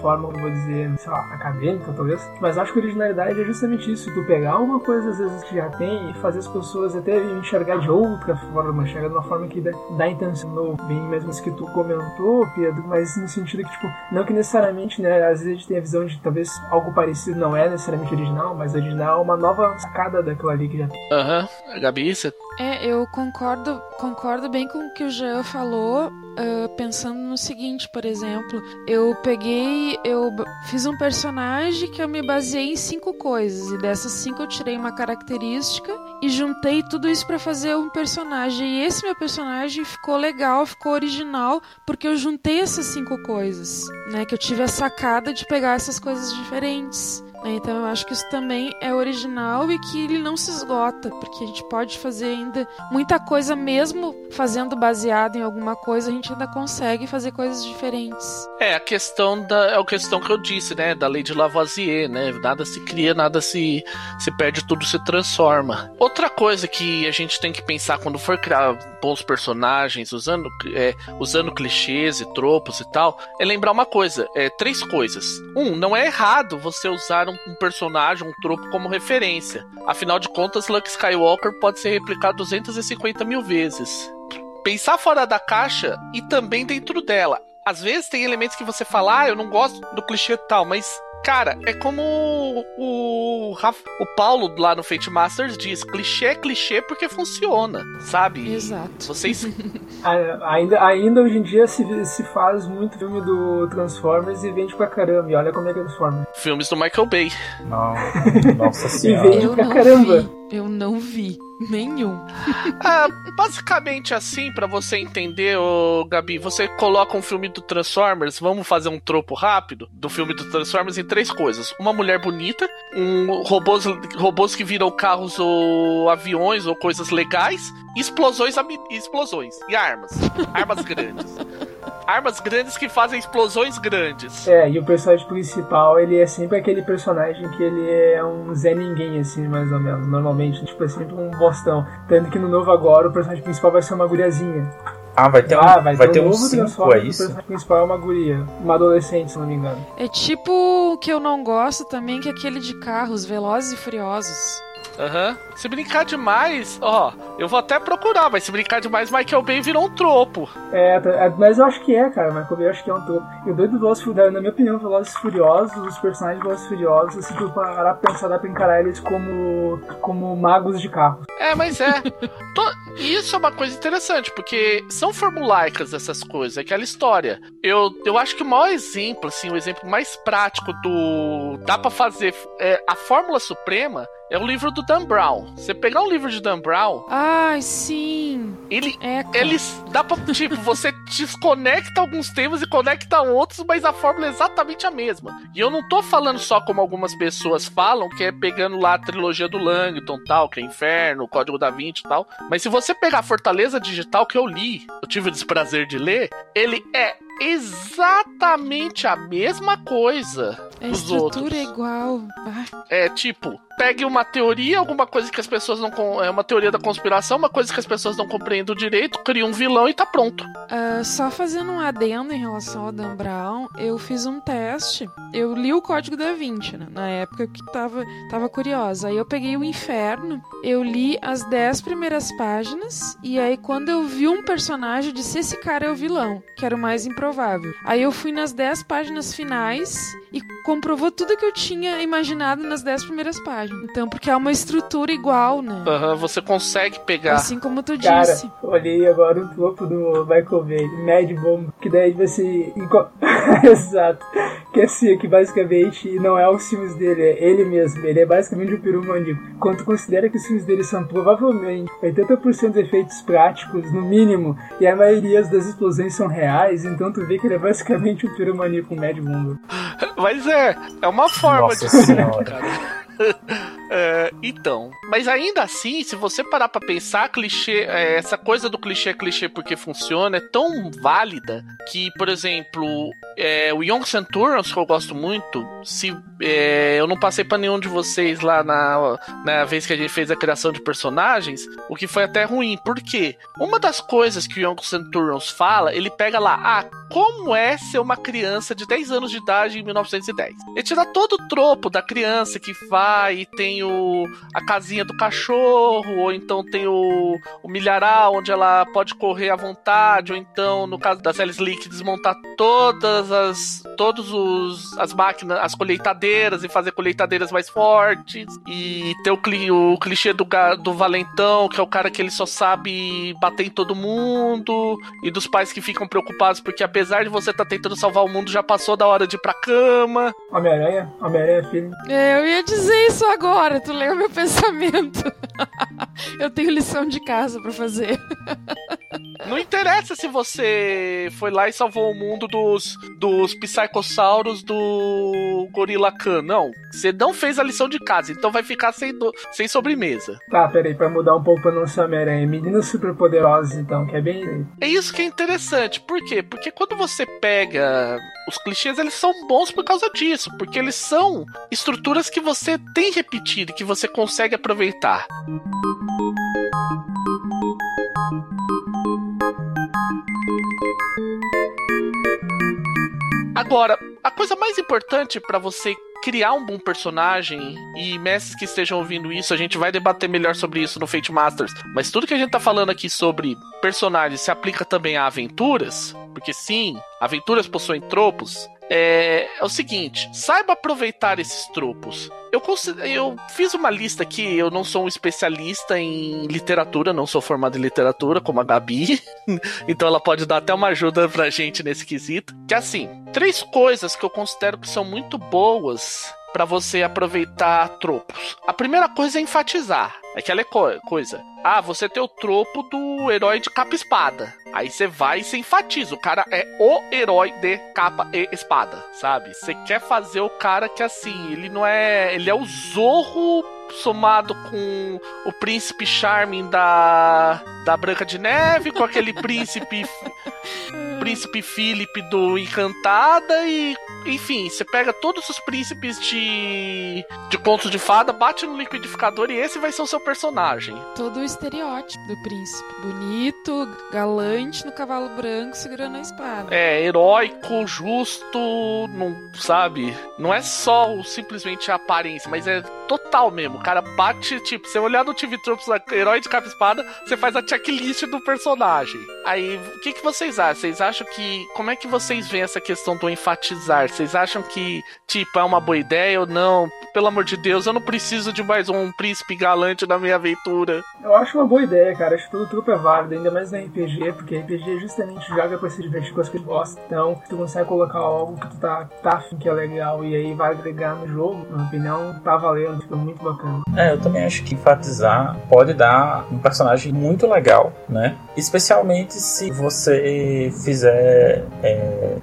C: forma, vou dizer, sei lá, acadêmica, talvez. Mas acho que originalidade é justamente isso, tu pegar uma coisa, às vezes, que já tem e fazer as pessoas até enxergar de outra forma, enxergar de uma forma que dá, dá intenção, bem mesmo isso que tu comentou, Pedro, mas no sentido que, tipo, não que necessariamente, né, às vezes a gente tem a visão de talvez algo parecido não é necessariamente original, mas original é uma nova sacada daquela ali que já.
A: Aham, uhum. Gabi, você
D: é, eu concordo, concordo bem com o que o Jean falou, uh, pensando no seguinte, por exemplo, eu peguei, eu fiz um personagem que eu me baseei em cinco coisas, e dessas cinco eu tirei uma característica e juntei tudo isso para fazer um personagem. E esse meu personagem ficou legal, ficou original, porque eu juntei essas cinco coisas, né? Que eu tive a sacada de pegar essas coisas diferentes. Então eu acho que isso também é original e que ele não se esgota, porque a gente pode fazer ainda muita coisa, mesmo fazendo baseado em alguma coisa, a gente ainda consegue fazer coisas diferentes.
A: É, a questão da. É a questão que eu disse, né? Da lei de Lavoisier, né? Nada se cria, nada se, se perde, tudo se transforma. Outra coisa que a gente tem que pensar quando for criar bons personagens, usando, é, usando clichês e tropos e tal, é lembrar uma coisa: é, três coisas. Um, não é errado você usar um, um personagem, um tropo como referência. Afinal de contas, Luke Skywalker pode ser replicado 250 mil vezes. Pensar fora da caixa e também dentro dela. Às vezes tem elementos que você fala, ah, eu não gosto do clichê tal, mas Cara, é como o, o Paulo lá no Fate Masters diz: clichê é clichê porque funciona, sabe?
D: Exato.
A: Vocês.
C: ainda, ainda hoje em dia se, se faz muito filme do Transformers e vende pra caramba. E olha como é que é Transformers.
A: Filmes do Michael Bay.
B: Não. Nossa senhora.
C: e vende
D: eu
C: pra caramba.
D: Vi. Eu não vi. Nenhum.
A: ah, basicamente assim, para você entender, ô, Gabi, você coloca um filme do Transformers, vamos fazer um tropo rápido do filme do Transformers em três coisas. Uma mulher bonita, um robôs, robôs que viram carros ou aviões ou coisas legais, explosões, explosões e armas. Armas grandes. Armas grandes que fazem explosões grandes.
C: É, e o personagem principal, ele é sempre aquele personagem que ele é um Zé Ninguém, assim, mais ou menos. Normalmente, tipo, é sempre um bostão. Tanto que no novo agora, o personagem principal vai ser uma guriazinha.
B: Ah, vai ter um, ah, vai, vai ter, ter um 5, é isso? O
C: personagem principal é uma guria, uma adolescente, se não me engano.
D: É tipo o que eu não gosto também, que é aquele de carros, Velozes e Furiosos.
A: Aham. Uhum. Se brincar demais, ó, eu vou até procurar, mas se brincar demais, Michael Bay virou um tropo.
C: É, é mas eu acho que é, cara. Michael Bay eu acho que é um tropo. E o doido do Velozes Furiosos, na minha opinião, Velozes Furiosos, os personagens de Velozes Furiosos, assim, tu parar pra pensar, dá pra encarar eles como, como magos de carro.
A: É, mas é. to... Isso é uma coisa interessante, porque são formulaicas essas coisas, é aquela história. Eu, eu acho que o maior exemplo, assim, o exemplo mais prático do. dá pra fazer. É, a Fórmula Suprema é o livro do Dan Brown. Você pegar o livro de Dan Brown.
D: Ai, sim.
A: Ele. É, eles. Dá pra. Tipo, você desconecta alguns temas e conecta outros, mas a fórmula é exatamente a mesma. E eu não tô falando só como algumas pessoas falam, que é pegando lá a trilogia do Langton tal, que é Inferno, Código da Vinci e tal. Mas se você pegar a Fortaleza Digital que eu li, eu tive o desprazer de ler, ele é exatamente a mesma coisa.
D: A estrutura é igual. Ah.
A: É tipo, pegue uma teoria, alguma coisa que as pessoas não. É uma teoria da conspiração, uma coisa que as pessoas não compreendem direito, cria um vilão e tá pronto.
D: Uh, só fazendo um adendo em relação ao Dan Brown, eu fiz um teste. Eu li o código da Vinci, né, na época que tava, tava curiosa. Aí eu peguei o Inferno, eu li as 10 primeiras páginas, e aí quando eu vi um personagem, eu disse: esse cara é o vilão, que era o mais improvável. Aí eu fui nas 10 páginas finais e comprovou tudo que eu tinha imaginado nas 10 primeiras páginas. Então, porque é uma estrutura igual, né?
A: Uhum, você consegue pegar.
D: Assim como tu
C: Cara,
D: disse.
C: olhei agora o topo do Michael Bay, Mad Bomb, que daí você. Exato. Que é assim, que basicamente não é os filmes dele, é ele mesmo. Ele é basicamente o peru maníaco. Quando tu considera que os filmes dele são provavelmente 80% de efeitos práticos, no mínimo, e a maioria das explosões são reais, então tu vê que ele é basicamente o peru maníaco Mad Bomb.
A: Mas é, é uma forma
B: Nossa
A: de
B: senhora.
A: cara. é, então, mas ainda assim, se você parar para pensar, clichê, é, essa coisa do clichê é clichê porque funciona é tão válida que, por exemplo, é, o Young Centurions, que eu gosto muito, se é, eu não passei para nenhum de vocês lá na, na vez que a gente fez a criação de personagens, o que foi até ruim. Por quê? Uma das coisas que o Young Centurions fala, ele pega lá, ah, como é ser uma criança de 10 anos de idade em 1910? Ele dá todo o tropo da criança que vai e tem o, a casinha do cachorro, ou então tem o, o milharal onde ela pode correr à vontade, ou então, no caso da Sally Slick, desmontar todas as todos os as máquinas, as colheitadeiras e fazer colheitadeiras mais fortes e ter o, o clichê do, do valentão, que é o cara que ele só sabe bater em todo mundo e dos pais que ficam preocupados porque apesar de você estar tá tentando salvar o mundo, já passou da hora de ir pra cama.
C: Homem-Aranha, Homem-Aranha filho.
D: É, eu ia dizer isso agora, tu leu meu pensamento. eu tenho lição de casa para fazer.
A: Não interessa se você foi lá e salvou o mundo dos, dos psicossauros do Gorila Khan. Não. Você não fez a lição de casa, então vai ficar sem, do, sem sobremesa.
C: Tá, peraí, pra mudar um pouco pra não ser Homem-Aranha. Meninos superpoderosos, então, que é bem.
A: É isso que é interessante. Por quê? Porque quando você pega os clichês, eles são bons por causa disso. Porque eles são estruturas que você tem repetido, que você consegue aproveitar. Agora, a coisa mais importante para você criar um bom personagem, e mestres que estejam ouvindo isso, a gente vai debater melhor sobre isso no Fate Masters, mas tudo que a gente tá falando aqui sobre personagens se aplica também a aventuras, porque sim, aventuras possuem tropos, é, é o seguinte: saiba aproveitar esses tropos. Eu, eu fiz uma lista aqui, eu não sou um especialista em literatura, não sou formado em literatura, como a Gabi, então ela pode dar até uma ajuda pra gente nesse quesito. Que é assim, três coisas que eu considero que são muito boas para você aproveitar tropos. A primeira coisa é enfatizar. Aquela coisa. Ah, você tem o tropo do herói de capa espada. Aí você vai e você enfatiza. O cara é o herói de capa e espada, sabe? Você quer fazer o cara que assim, ele não é. Ele é o zorro somado com o príncipe Charming da, da Branca de Neve, com aquele príncipe príncipe Philip do Encantada e enfim, você pega todos os príncipes de de contos de fada, bate no liquidificador e esse vai ser o seu personagem.
D: Todo o estereótipo do príncipe, bonito, galante no cavalo branco segurando a espada.
A: É, heróico, justo, não sabe? Não é só simplesmente a aparência, mas é total mesmo. O cara bate, tipo, você olhar no TV Tropes herói de capa espada, você faz a checklist do personagem. Aí, o que, que vocês acham? Vocês acham que. Como é que vocês veem essa questão do enfatizar? Vocês acham que, tipo, é uma boa ideia ou não? Pelo amor de Deus, eu não preciso de mais um príncipe galante na minha aventura.
C: Eu acho uma boa ideia, cara. Acho que todo trupe é válido, ainda mais na RPG, porque RPG justamente joga pra se divertir com as que gosta. Então, se tu consegue colocar algo que tu tá, tá afim que é legal e aí vai agregar no jogo, na minha opinião, tá valendo, fica muito bacana.
B: É, eu também acho que enfatizar pode dar um personagem muito legal, né? Especialmente se você fizer, é,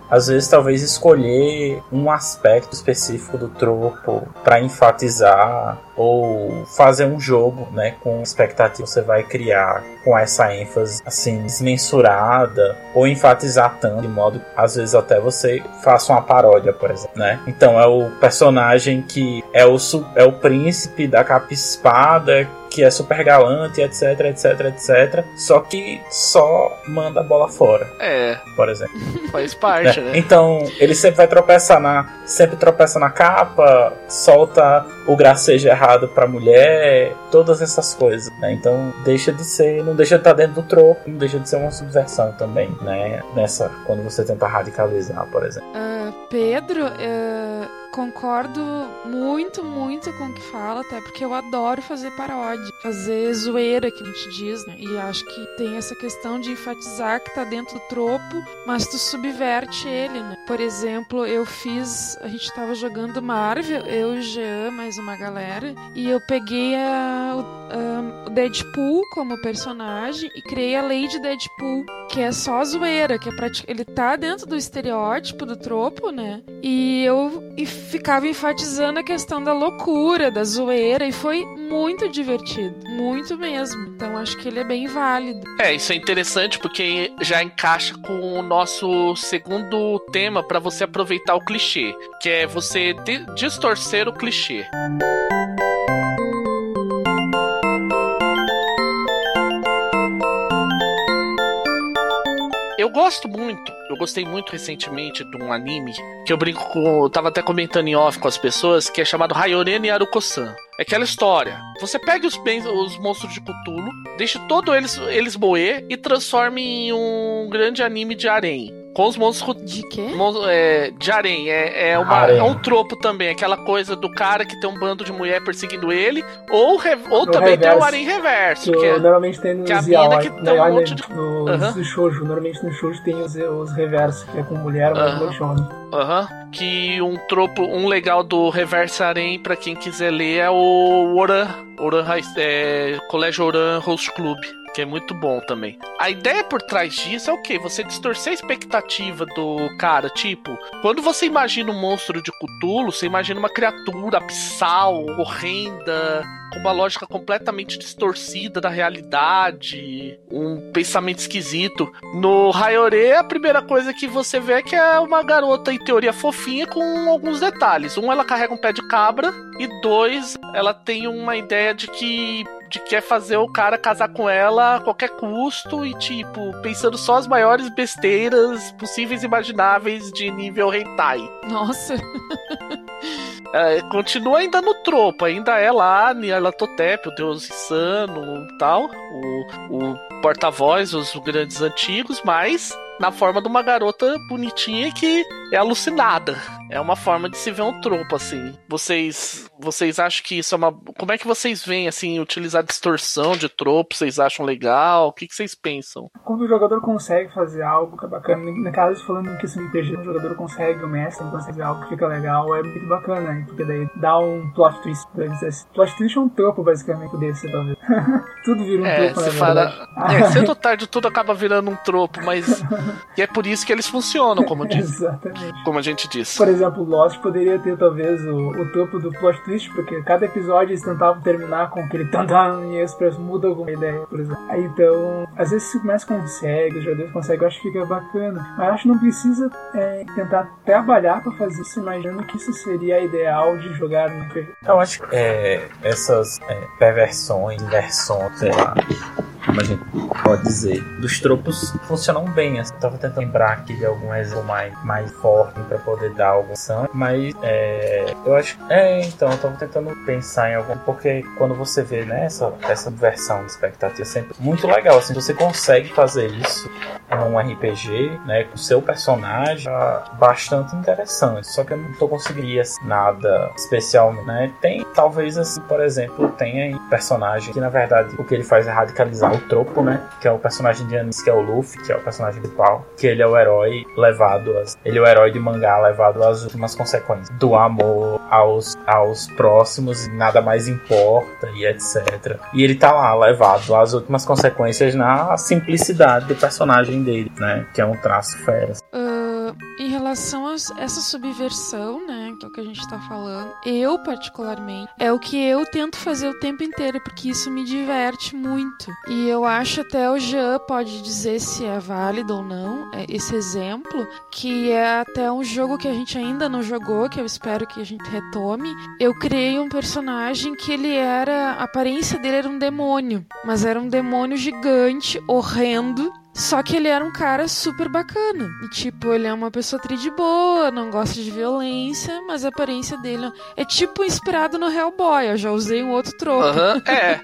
B: às vezes, talvez escolher um aspecto específico do tropo para enfatizar ou fazer um jogo, né, com expectativa que você vai criar com essa ênfase assim desmensurada ou enfatizar tanto de modo às vezes até você faça uma paródia, por exemplo, né? Então é o personagem que é o é o príncipe da capa espada que é super galante, etc, etc, etc. Só que só manda a bola fora.
A: É.
B: Por exemplo.
A: Faz parte, é. né?
B: Então, ele sempre vai tropeçar na. Sempre tropeça na capa, solta o gracejo errado pra mulher, todas essas coisas, né? Então deixa de ser, não deixa de estar dentro do troco, não deixa de ser uma subversão também, né? Nessa, quando você tenta radicalizar, por exemplo.
D: Uh, Pedro, uh concordo muito, muito com o que fala, até porque eu adoro fazer paródia, fazer zoeira, que a gente diz, né? E acho que tem essa questão de enfatizar que tá dentro do tropo, mas tu subverte ele, né? Por exemplo, eu fiz. A gente tava jogando Marvel, eu e o Jean, mais uma galera, e eu peguei a, a, o Deadpool como personagem e criei a Lady Deadpool que é só zoeira, que é prati... ele tá dentro do estereótipo do tropo, né? E eu e ficava enfatizando a questão da loucura, da zoeira, e foi muito divertido, muito mesmo. Então acho que ele é bem válido.
A: É, isso é interessante porque já encaixa com o nosso segundo tema para você aproveitar o clichê, que é você distorcer o clichê. Eu gosto muito, eu gostei muito recentemente de um anime que eu brinco com. Eu tava até comentando em off com as pessoas, que é chamado Hayorene Aruko-san. É aquela história. Você pega os, os monstros de Cthulhu, deixa todos eles, eles moer e transforma em um grande anime de harém. Com os monstros.
D: De quê?
A: é, de harém. É, é, uma, é um tropo também. Aquela coisa do cara que tem um bando de mulher perseguindo ele. Ou, re, ou também reverso, tem o harém reverso. Que,
C: que é, normalmente tem nos
A: que a mina que tem um monte de.
C: No, uh -huh. shoujo. Normalmente no shoujo tem os, os reversos, que é com mulher, mas uh -huh.
A: Aham. Uhum. Que um tropo, um legal do Reverse Arém, pra quem quiser ler, é o Oran, Oran é, Colégio Oran Host Club que é muito bom também. A ideia por trás disso é o que? Você distorcer a expectativa do cara. Tipo, quando você imagina um monstro de Cthulhu, você imagina uma criatura abissal, horrenda, com uma lógica completamente distorcida da realidade, um pensamento esquisito. No Hayore, a primeira coisa que você vê é que é uma garota, em teoria, fofinha, com alguns detalhes. Um, ela carrega um pé de cabra, e dois, ela tem uma ideia de que de quer fazer o cara casar com ela a qualquer custo e, tipo, pensando só as maiores besteiras possíveis e imagináveis de nível hentai.
D: Nossa.
A: É, continua ainda no tropo, ainda é lá Nyarlathotep, o deus insano e tal, o, o porta-voz, os grandes antigos, mas na forma de uma garota bonitinha que é alucinada. É uma forma de se ver um tropo, assim. Vocês vocês acham que isso é uma. Como é que vocês veem, assim, utilizar distorção de tropo? Vocês acham legal? O que, que vocês pensam?
C: Quando o jogador consegue fazer algo que é bacana, no caso, falando que se RPG, o jogador consegue, o mestre consegue fazer algo que fica legal, é muito bacana, hein? Porque daí dá um plot twist. Plot twist é um tropo, basicamente, desse, talvez. Tudo vira um
A: é,
C: tropo, na
A: fala... É, cedo ou tarde tudo acaba virando um tropo, mas. e é por isso que eles funcionam, como, diz...
C: Exatamente.
A: como a gente disse.
C: Por exemplo, Lost poderia ter, talvez, o, o topo do plot twist, porque cada episódio eles tentavam terminar com aquele tantan e eles muda alguma ideia, por exemplo. Aí, então, às vezes se mais consegue, os jogadores conseguem, eu acho que fica bacana. Mas eu acho que não precisa é, tentar trabalhar para fazer isso, imaginando que isso seria a ideal de jogar no RPG.
B: Eu acho que é, essas é, perversões, inversões, sei lá como a gente pode dizer, dos tropos funcionam bem. Assim. Tava tentando lembrar aqui de algum exemplo mais, mais forte para poder dar alguma mas é, eu acho. É, então, eu tava tentando pensar em algum, porque quando você vê né, essa, essa versão de expectativa, é sempre muito legal. Assim, você consegue fazer isso num RPG, né, com seu personagem, bastante interessante. Só que eu não tô conseguindo assim, nada especial, né? Tem, talvez, assim, por exemplo, tem aí personagem que na verdade o que ele faz é radicalizar o tropo, né? Que é o personagem de Anis, que é o Luffy, que é o personagem principal, que ele é o herói levado, às, ele é o herói de mangá levado às últimas consequências do amor aos, aos próximos, nada mais importa e etc. E ele tá lá levado às últimas consequências na simplicidade do personagem dele, né? Que é um traço fera.
D: Uh, em relação a essa subversão, né? Que é o que a gente tá falando, eu particularmente, é o que eu tento fazer o tempo inteiro, porque isso me diverte muito. E eu acho até o Jean pode dizer se é válido ou não é, esse exemplo, que é até um jogo que a gente ainda não jogou, que eu espero que a gente retome. Eu criei um personagem que ele era. A aparência dele era um demônio, mas era um demônio gigante, horrendo, só que ele era um cara super bacana. E, tipo, ele é uma pessoa tri de boa, não gosta de violência, mas a aparência dele é tipo inspirado no Hellboy. Eu já usei um outro troco.
A: Uhum, é.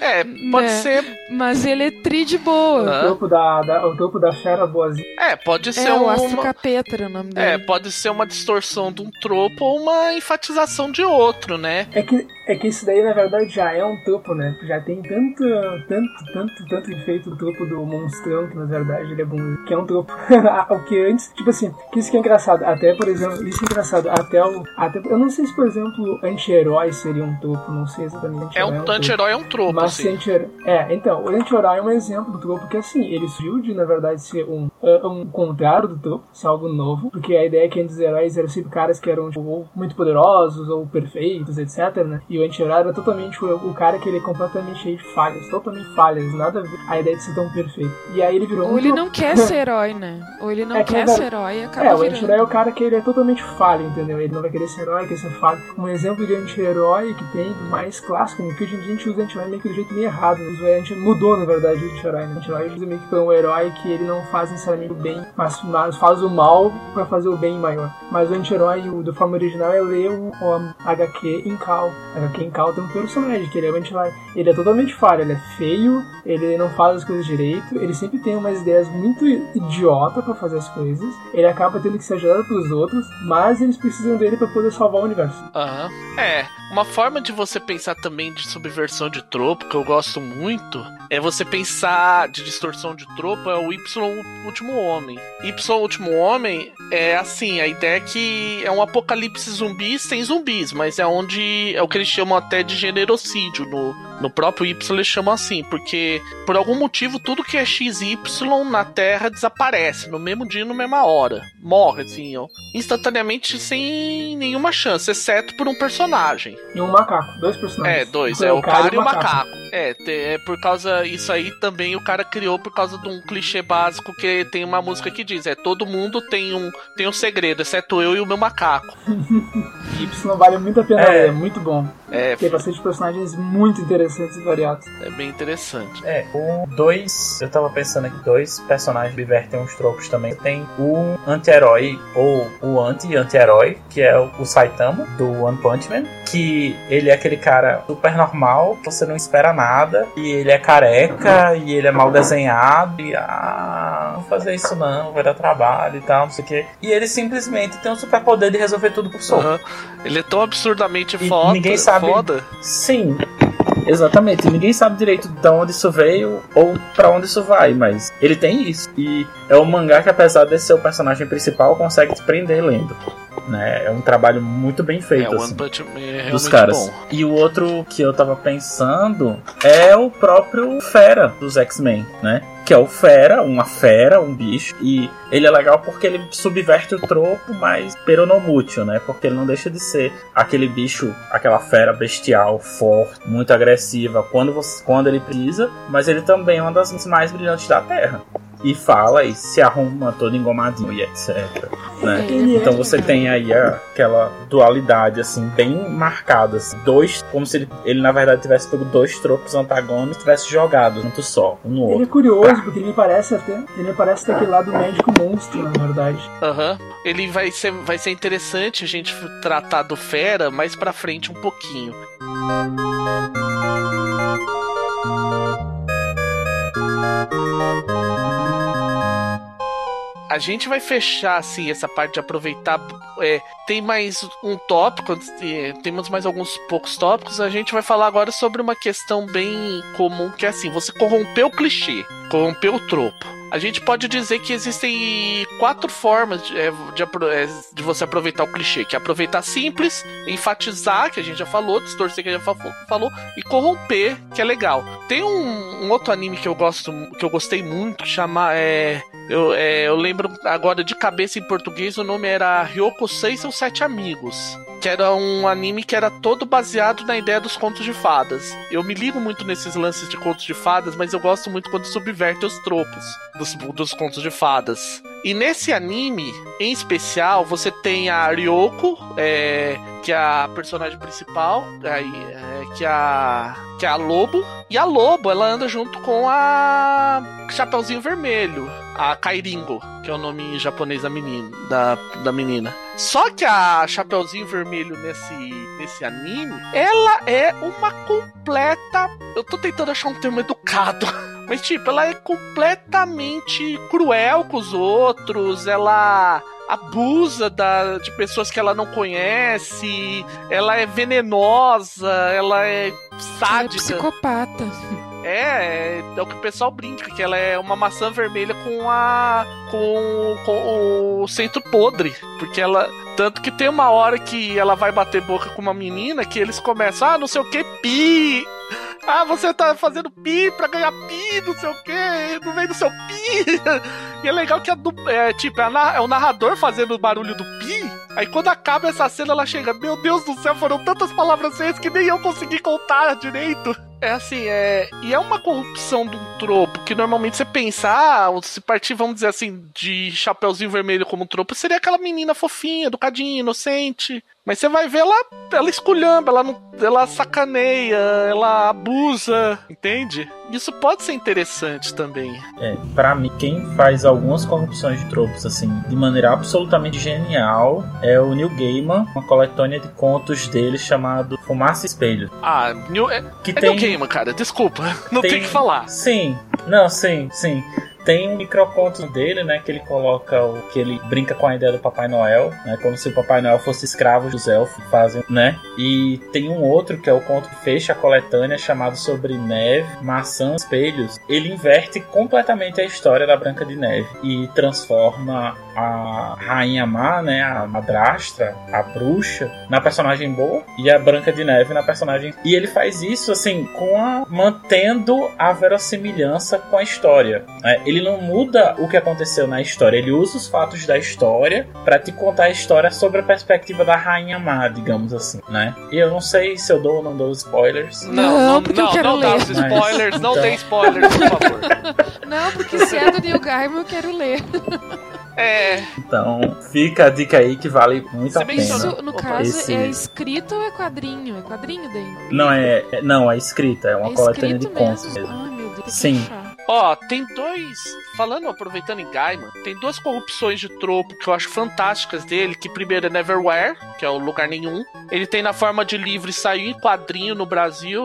A: É, pode né? ser.
D: Mas ele é tri de boa.
C: Uhum. O, topo da, da, o topo da fera boazinha.
A: É, pode ser
D: é,
A: um.
D: O Astro Capeta, o nome dele.
A: É, pode ser uma distorção de um tropo ou uma enfatização de outro, né?
C: É que, é que isso daí, na verdade, já é um topo, né? Já tem tanto, tanto, tanto, tanto efeito do topo do monstrão vilão, que na verdade ele é bom, que é um tropo. o que antes, tipo assim, que isso que é engraçado, até, por exemplo, isso é engraçado, até o. Até, eu não sei se, por exemplo, anti-herói seria um tropo, não sei exatamente.
A: É um anti-herói é um tropo,
C: mas
A: assim.
C: anti É, então, o anti-herói é um exemplo do tropo que assim, ele surgiu de, na verdade, ser um, uh, um contrário do tropo, ser algo novo, porque a ideia é que antes os heróis eram sempre caras que eram tipo, ou muito poderosos ou perfeitos, etc, né? E o anti-herói era totalmente o, o, cara que ele é completamente cheio de falhas, totalmente falhas, nada a ver a ideia de ser tão perfeito. E aí ele virou
D: Ou
C: um
D: ele não quer ser herói, né? Ou ele não
C: É que
D: quer ser herói e acaba
C: É, o
D: virando.
C: anti-herói é o cara que ele é totalmente falho, entendeu? Ele não vai querer ser herói, quer ser falho. Um exemplo de anti-herói que tem mais clássico, né? que hoje em dia a gente usa anti-herói meio que do jeito meio errado. A gente mudou, na verdade, o anti-herói. Né? O anti-herói usa meio que foi um herói que ele não faz necessariamente o bem, mas, mas faz o mal pra fazer o bem maior. Mas o anti-herói, o da forma original, é ler o, o HQ em Cal. HQ em Cal tem um personagem que ele é o anti-herói. Ele é totalmente falho, ele é feio, ele não faz as coisas direito, ele sempre tem umas ideias muito idiota pra fazer as coisas. Ele acaba tendo que ser ajudado pelos outros, mas eles precisam dele pra poder salvar o universo.
A: Aham. É, uma forma de você pensar também de subversão de tropo, que eu gosto muito, é você pensar de distorção de tropo, é o Y Último Homem. Y Último Homem é assim, a ideia é que é um apocalipse zumbi sem zumbis, mas é onde é o que eles chamam até de generocídio. No, no próprio Y eles chamam assim, porque por algum motivo tudo que é XY na Terra desaparece no mesmo dia, na mesma hora. Morre, assim, ó, instantaneamente sem nenhuma chance, exceto por um personagem.
C: E um macaco, dois personagens.
A: É, dois, é o cara e o macaco. É, te- é por causa. Isso aí também o cara criou por causa de um clichê básico que tem uma música que diz: é todo mundo tem um, tem um segredo, exceto eu e o meu macaco.
C: Y vale muito a pena
B: É.
C: é muito bom.
A: É,
C: Tem bastante personagens muito interessantes e variados.
A: é bem interessante.
B: É, o dois. Eu tava pensando aqui, dois personagens divertem uns tropos também. Tem o anti-herói, ou o anti-anti-herói, que é o, Saitama, do One Punch Man. Que ele é aquele cara super normal, que você não espera nada. E ele é careca, e ele é mal desenhado. E ah, não vou fazer isso não, vai dar trabalho e tal, não sei o quê. E ele simplesmente tem o super poder de resolver tudo por soco.
A: Aham. Ele é tão absurdamente foda,
B: ninguém sabe-
A: foda.
B: Sim, exatamente. Ninguém sabe direito de onde isso veio ou pra onde isso vai, mas ele tem isso. E é um mangá que, apesar de ser o personagem principal, consegue te prender lendo. Né? É um trabalho muito bem
A: É,
B: feito.
A: o
B: assim
A: é
B: dos caras.
A: bom.
B: E o outro que eu tava pensando é o próprio Fera dos X-Men, né? Que é o Fera, uma fera, um bicho. E ele é legal porque ele subverte o tropo, mas peronomútil, né? Porque ele não deixa de ser aquele bicho, aquela fera bestial, forte, muito agressiva quando, você, quando ele precisa, mas ele também é uma das mais brilhantes da Terra. E fala e se arruma todo engomadinho e etc. Né?
D: É
B: Então você tem aí aquela dualidade, assim, bem marcada. Assim. Dois, como se ele, ele, na verdade, tivesse pego dois tropos antagônicos e tivesse jogado junto só, um no
C: Ele é
B: outro.
C: curioso, porque ele me parece até. Ele me parece daquele lado médico monstro, na verdade.
A: Aham. Ele vai ser, vai ser interessante a gente tratar do Fera mais pra frente um pouquinho. A gente vai fechar assim essa parte de aproveitar. é, tem mais um tópico, é, temos mais alguns poucos tópicos. A gente vai falar agora sobre uma questão bem comum que é assim: você corrompeu o clichê, corrompeu o tropo. A gente pode dizer que existem quatro formas de, é, de é, de você aproveitar o clichê, que é aproveitar simples, enfatizar, que a gente já falou, distorcer, que a gente já fa- falou, e corromper, que é legal. Tem um, um outro anime que eu gosto, que eu gostei muito, chama é, eu, é, eu lembro agora de cabeça em português, o nome era Ryoko 6 e seus Sete Amigos. Que era um anime que era todo baseado na ideia dos contos de fadas. Eu me ligo muito nesses lances de contos de fadas, mas eu gosto muito quando subverte os tropos dos, dos contos de fadas. E nesse anime, em especial, você tem a Ryoko, é, que é a personagem principal, aí, é, que, é a, que é a Lobo. E a Lobo, ela anda junto com a Chapeuzinho Vermelho, a Kairingo, que é o nome em japonês da menina. Da, da menina. Só que a Chapeuzinho Vermelho nesse, nesse anime, ela é uma completa. Eu tô tentando achar um termo educado. Mas, tipo, ela é completamente cruel com os outros. Ela abusa da, de pessoas que ela não conhece, ela é venenosa, ela é sádica. Ela é
D: psicopata.
A: É, é, é o que o pessoal brinca, que ela é uma maçã vermelha com a. com, com o centro podre. Porque ela. Tanto que tem uma hora que ela vai bater boca com uma menina que eles começam, ah, não sei o que, pi. Ah, você tá fazendo pi pra ganhar pi, não sei o que, no meio do seu pi. E é legal que do, é tipo, é, é o narrador fazendo o barulho do pi. Aí quando acaba essa cena, ela chega, meu Deus do céu, foram tantas palavras feias que nem eu consegui contar direito. É assim, é. E é uma corrupção de um tropo que normalmente você pensa, ah, se partir, vamos dizer assim, de Chapeuzinho Vermelho como um tropo, seria aquela menina fofinha, educadinha, inocente. Mas você vai ver ela, ela esculhamba, ela, não, ela sacaneia, ela abusa, entende? Isso pode ser interessante também.
B: É, para mim, quem faz algumas corrupções de tropos assim, de maneira absolutamente genial, é o Neil Gaiman, uma coletânea de contos dele chamado Fumaça e Espelho.
A: Ah, New, é, que é tem, Neil Gaiman, cara, desculpa, não tem, tem que falar.
B: Sim, não, sim, sim. Tem um microconto dele, né? Que ele coloca o que ele brinca com a ideia do Papai Noel, né? Como se o Papai Noel fosse escravo dos elfos, fazem, né? E tem um outro que é o conto que fecha a coletânea chamado Sobre Neve, Maçã, Espelhos. Ele inverte completamente a história da Branca de Neve e transforma a Rainha Má, né? A madrastra, a bruxa, na personagem boa e a Branca de Neve na personagem. E ele faz isso assim com a mantendo a verossimilhança com a história. Né? ele não muda o que aconteceu na história, ele usa os fatos da história para te contar a história sobre a perspectiva da rainha má, digamos assim, né? E eu não sei se eu dou ou não dou spoilers.
A: Não, não, não, porque não, eu quero não ler. dá os spoilers, Mas, não então... tem spoilers, por favor.
D: Não, porque se é do Neil Gaiman eu quero ler.
A: É.
B: Então, fica a dica aí que vale muito Você a pena.
D: Isso, no caso, Esse... é escrito ou é quadrinho? É quadrinho daí?
B: Não, é, é não, é escrita, é uma é coletânea de contos mesmo.
D: Ai, meu Deus,
B: Sim.
A: Ó, tem dois. Falando, aproveitando em Gaiman, tem duas corrupções de tropo que eu acho fantásticas dele. Que primeiro é Neverwhere, que é o Lugar Nenhum. Ele tem na forma de livro saiu em quadrinho no Brasil,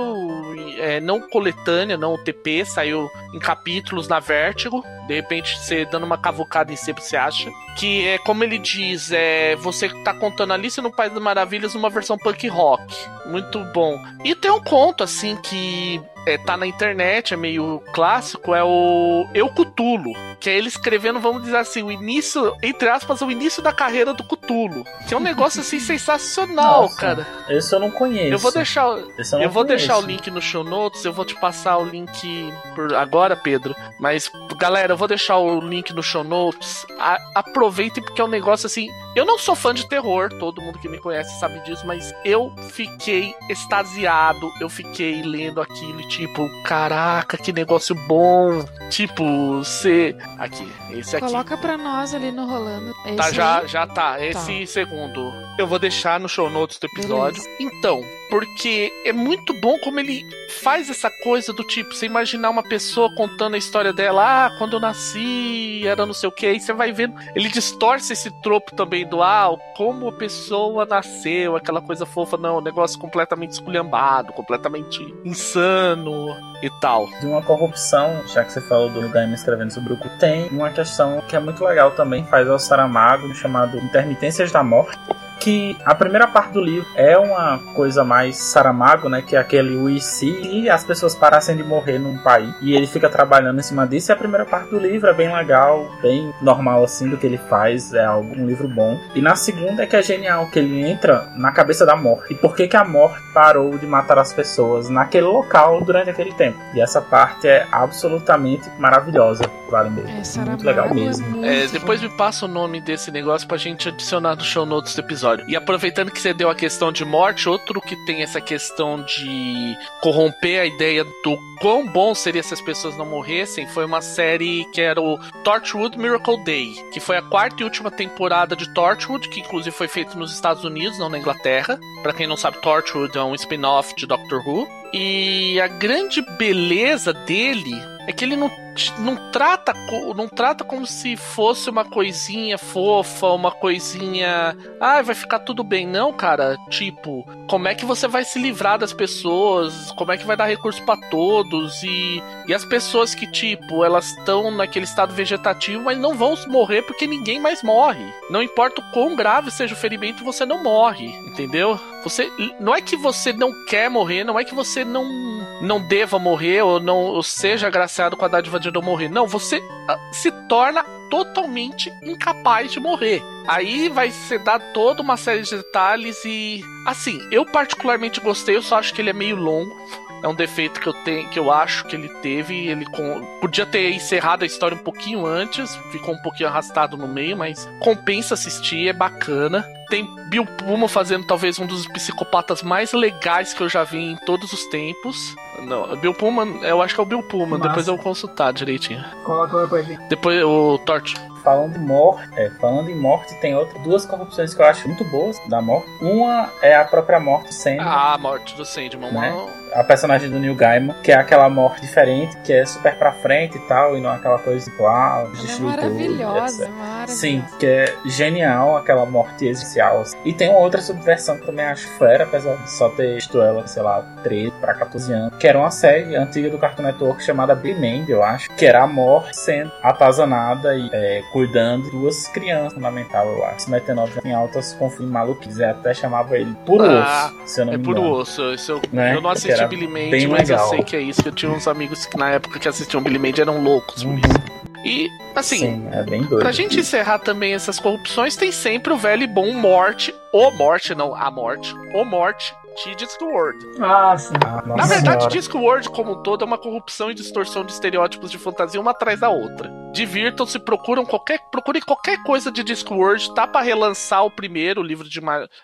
A: é, não coletânea, não TP, saiu em capítulos na Vértigo. De repente, você dando uma cavucada em sempre você acha. Que é como ele diz: é, você tá contando Alice no País das Maravilhas numa versão punk rock. Muito bom. E tem um conto, assim, que é, tá na internet, é meio clássico, é o Eu Cutulo. Que é ele escrevendo, vamos dizer assim, o início, entre aspas, o início da carreira do Cutulo. Que é um negócio assim sensacional, Nossa, cara.
B: Esse eu não conheço.
A: Eu vou deixar, eu, eu vou deixar o link no show notes, eu vou te passar o link por agora, Pedro. Mas, galera, eu vou deixar o link no show notes. A, aproveitem, porque é um negócio assim. Eu não sou fã de terror, todo mundo que me conhece sabe disso, mas eu fiquei extasiado, eu fiquei lendo aquilo e tipo, caraca, que negócio bom. Tipo, você. Aqui, esse aqui.
D: Coloca pra nós ali no rolando.
A: É tá, já, já tá. Esse tá. segundo. Eu vou deixar no show notes do episódio. Beleza. Então, porque é muito bom como ele faz essa coisa do tipo, você imaginar uma pessoa contando a história dela, ah, quando eu nasci, era não sei o que, aí você vai vendo, ele distorce esse tropo também do, ah, como a pessoa nasceu, aquela coisa fofa, não, um negócio completamente esculhambado, completamente insano e tal.
B: De uma corrupção, já que você falou do Gaime escrevendo sobre o tem uma questão que é muito legal também, faz ao Saramago, chamado Intermitências da Morte, que a primeira parte do livro é uma coisa mais Saramago, né? Que é aquele see e as pessoas parassem de morrer num país. E ele fica trabalhando em cima disso. E a primeira parte do livro é bem legal, bem normal assim do que ele faz. É um livro bom. E na segunda é que é genial, que ele entra na cabeça da morte. E por que, que a morte parou de matar as pessoas naquele local durante aquele tempo. E essa parte é absolutamente maravilhosa. Vale mesmo. É, muito legal mesmo.
A: É, depois me passa o nome desse negócio pra gente adicionar no show notes do episódio episódio. E aproveitando que você deu a questão de morte, outro que tem essa questão de corromper a ideia do quão bom seria se as pessoas não morressem foi uma série que era o Torchwood Miracle Day, que foi a quarta e última temporada de Torchwood, que inclusive foi feito nos Estados Unidos, não na Inglaterra. Para quem não sabe, Torchwood é um spin-off de Doctor Who. E a grande beleza dele é que ele não não trata, não trata como se fosse uma coisinha fofa, uma coisinha. Ah, vai ficar tudo bem. Não, cara. Tipo, como é que você vai se livrar das pessoas? Como é que vai dar recurso para todos? E, e as pessoas que, tipo, elas estão naquele estado vegetativo, mas não vão morrer porque ninguém mais morre. Não importa o quão grave seja o ferimento, você não morre. Entendeu? Você. Não é que você não quer morrer, não é que você não, não deva morrer ou não ou seja agraciado com a dádiva de não morrer. Não, você ah, se torna totalmente incapaz de morrer. Aí vai ser dado toda uma série de detalhes e assim, eu particularmente gostei, eu só acho que ele é meio longo. É um defeito que eu tenho, que eu acho que ele teve. Ele com, podia ter encerrado a história um pouquinho antes, ficou um pouquinho arrastado no meio, mas compensa assistir, é bacana. Tem Bill Pullman fazendo talvez um dos psicopatas mais legais que eu já vi em todos os tempos. Não, Bill Pullman, eu acho que é o Bill Pullman, Massa. depois eu vou consultar direitinho.
C: Coloca gente.
A: Depois o Torch.
B: Falando em morte, é, falando em morte, tem outra, duas corrupções que eu acho muito boas da morte. Uma é a própria morte do Sandman.
A: Ah, a morte do Sandman. Né?
B: A personagem do Neil Gaiman, que é aquela morte diferente, que é super pra frente e tal, e não é aquela coisa tipo, ah,
D: é maravilhosa, tudo, maravilhosa.
B: Sim, que é genial aquela morte existencial. E tem uma outra subversão que também acho fera, apesar de só ter visto ela, sei lá, 13 pra 14 anos, que era uma série antiga do Cartoon Network chamada Billy Mandy, eu acho, que era a morte sendo atazanada e é, cuidando de duas crianças, fundamental, eu acho. Se metendo em altas confins maluquices, até chamava ele Puro ah, Osso, se eu não
A: é
B: me
A: Puro Osso, isso eu, né? eu não assisti Billy Mandy, mas legal. eu sei que é isso, que eu tinha uns amigos que na época que assistiam Billy Mandy eram loucos por uhum. isso. E, assim,
B: Sim, é bem doido.
A: pra gente encerrar também essas corrupções, tem sempre o velho e bom Morte, o Morte, não, a Morte, o Morte, de Discworld.
C: Ah, sim.
A: Ah, Na verdade, Discworld como um todo é uma corrupção e distorção de estereótipos de fantasia uma atrás da outra. Divirtam-se, procuram qualquer, procurem qualquer coisa de Discworld, tá para relançar o primeiro livro de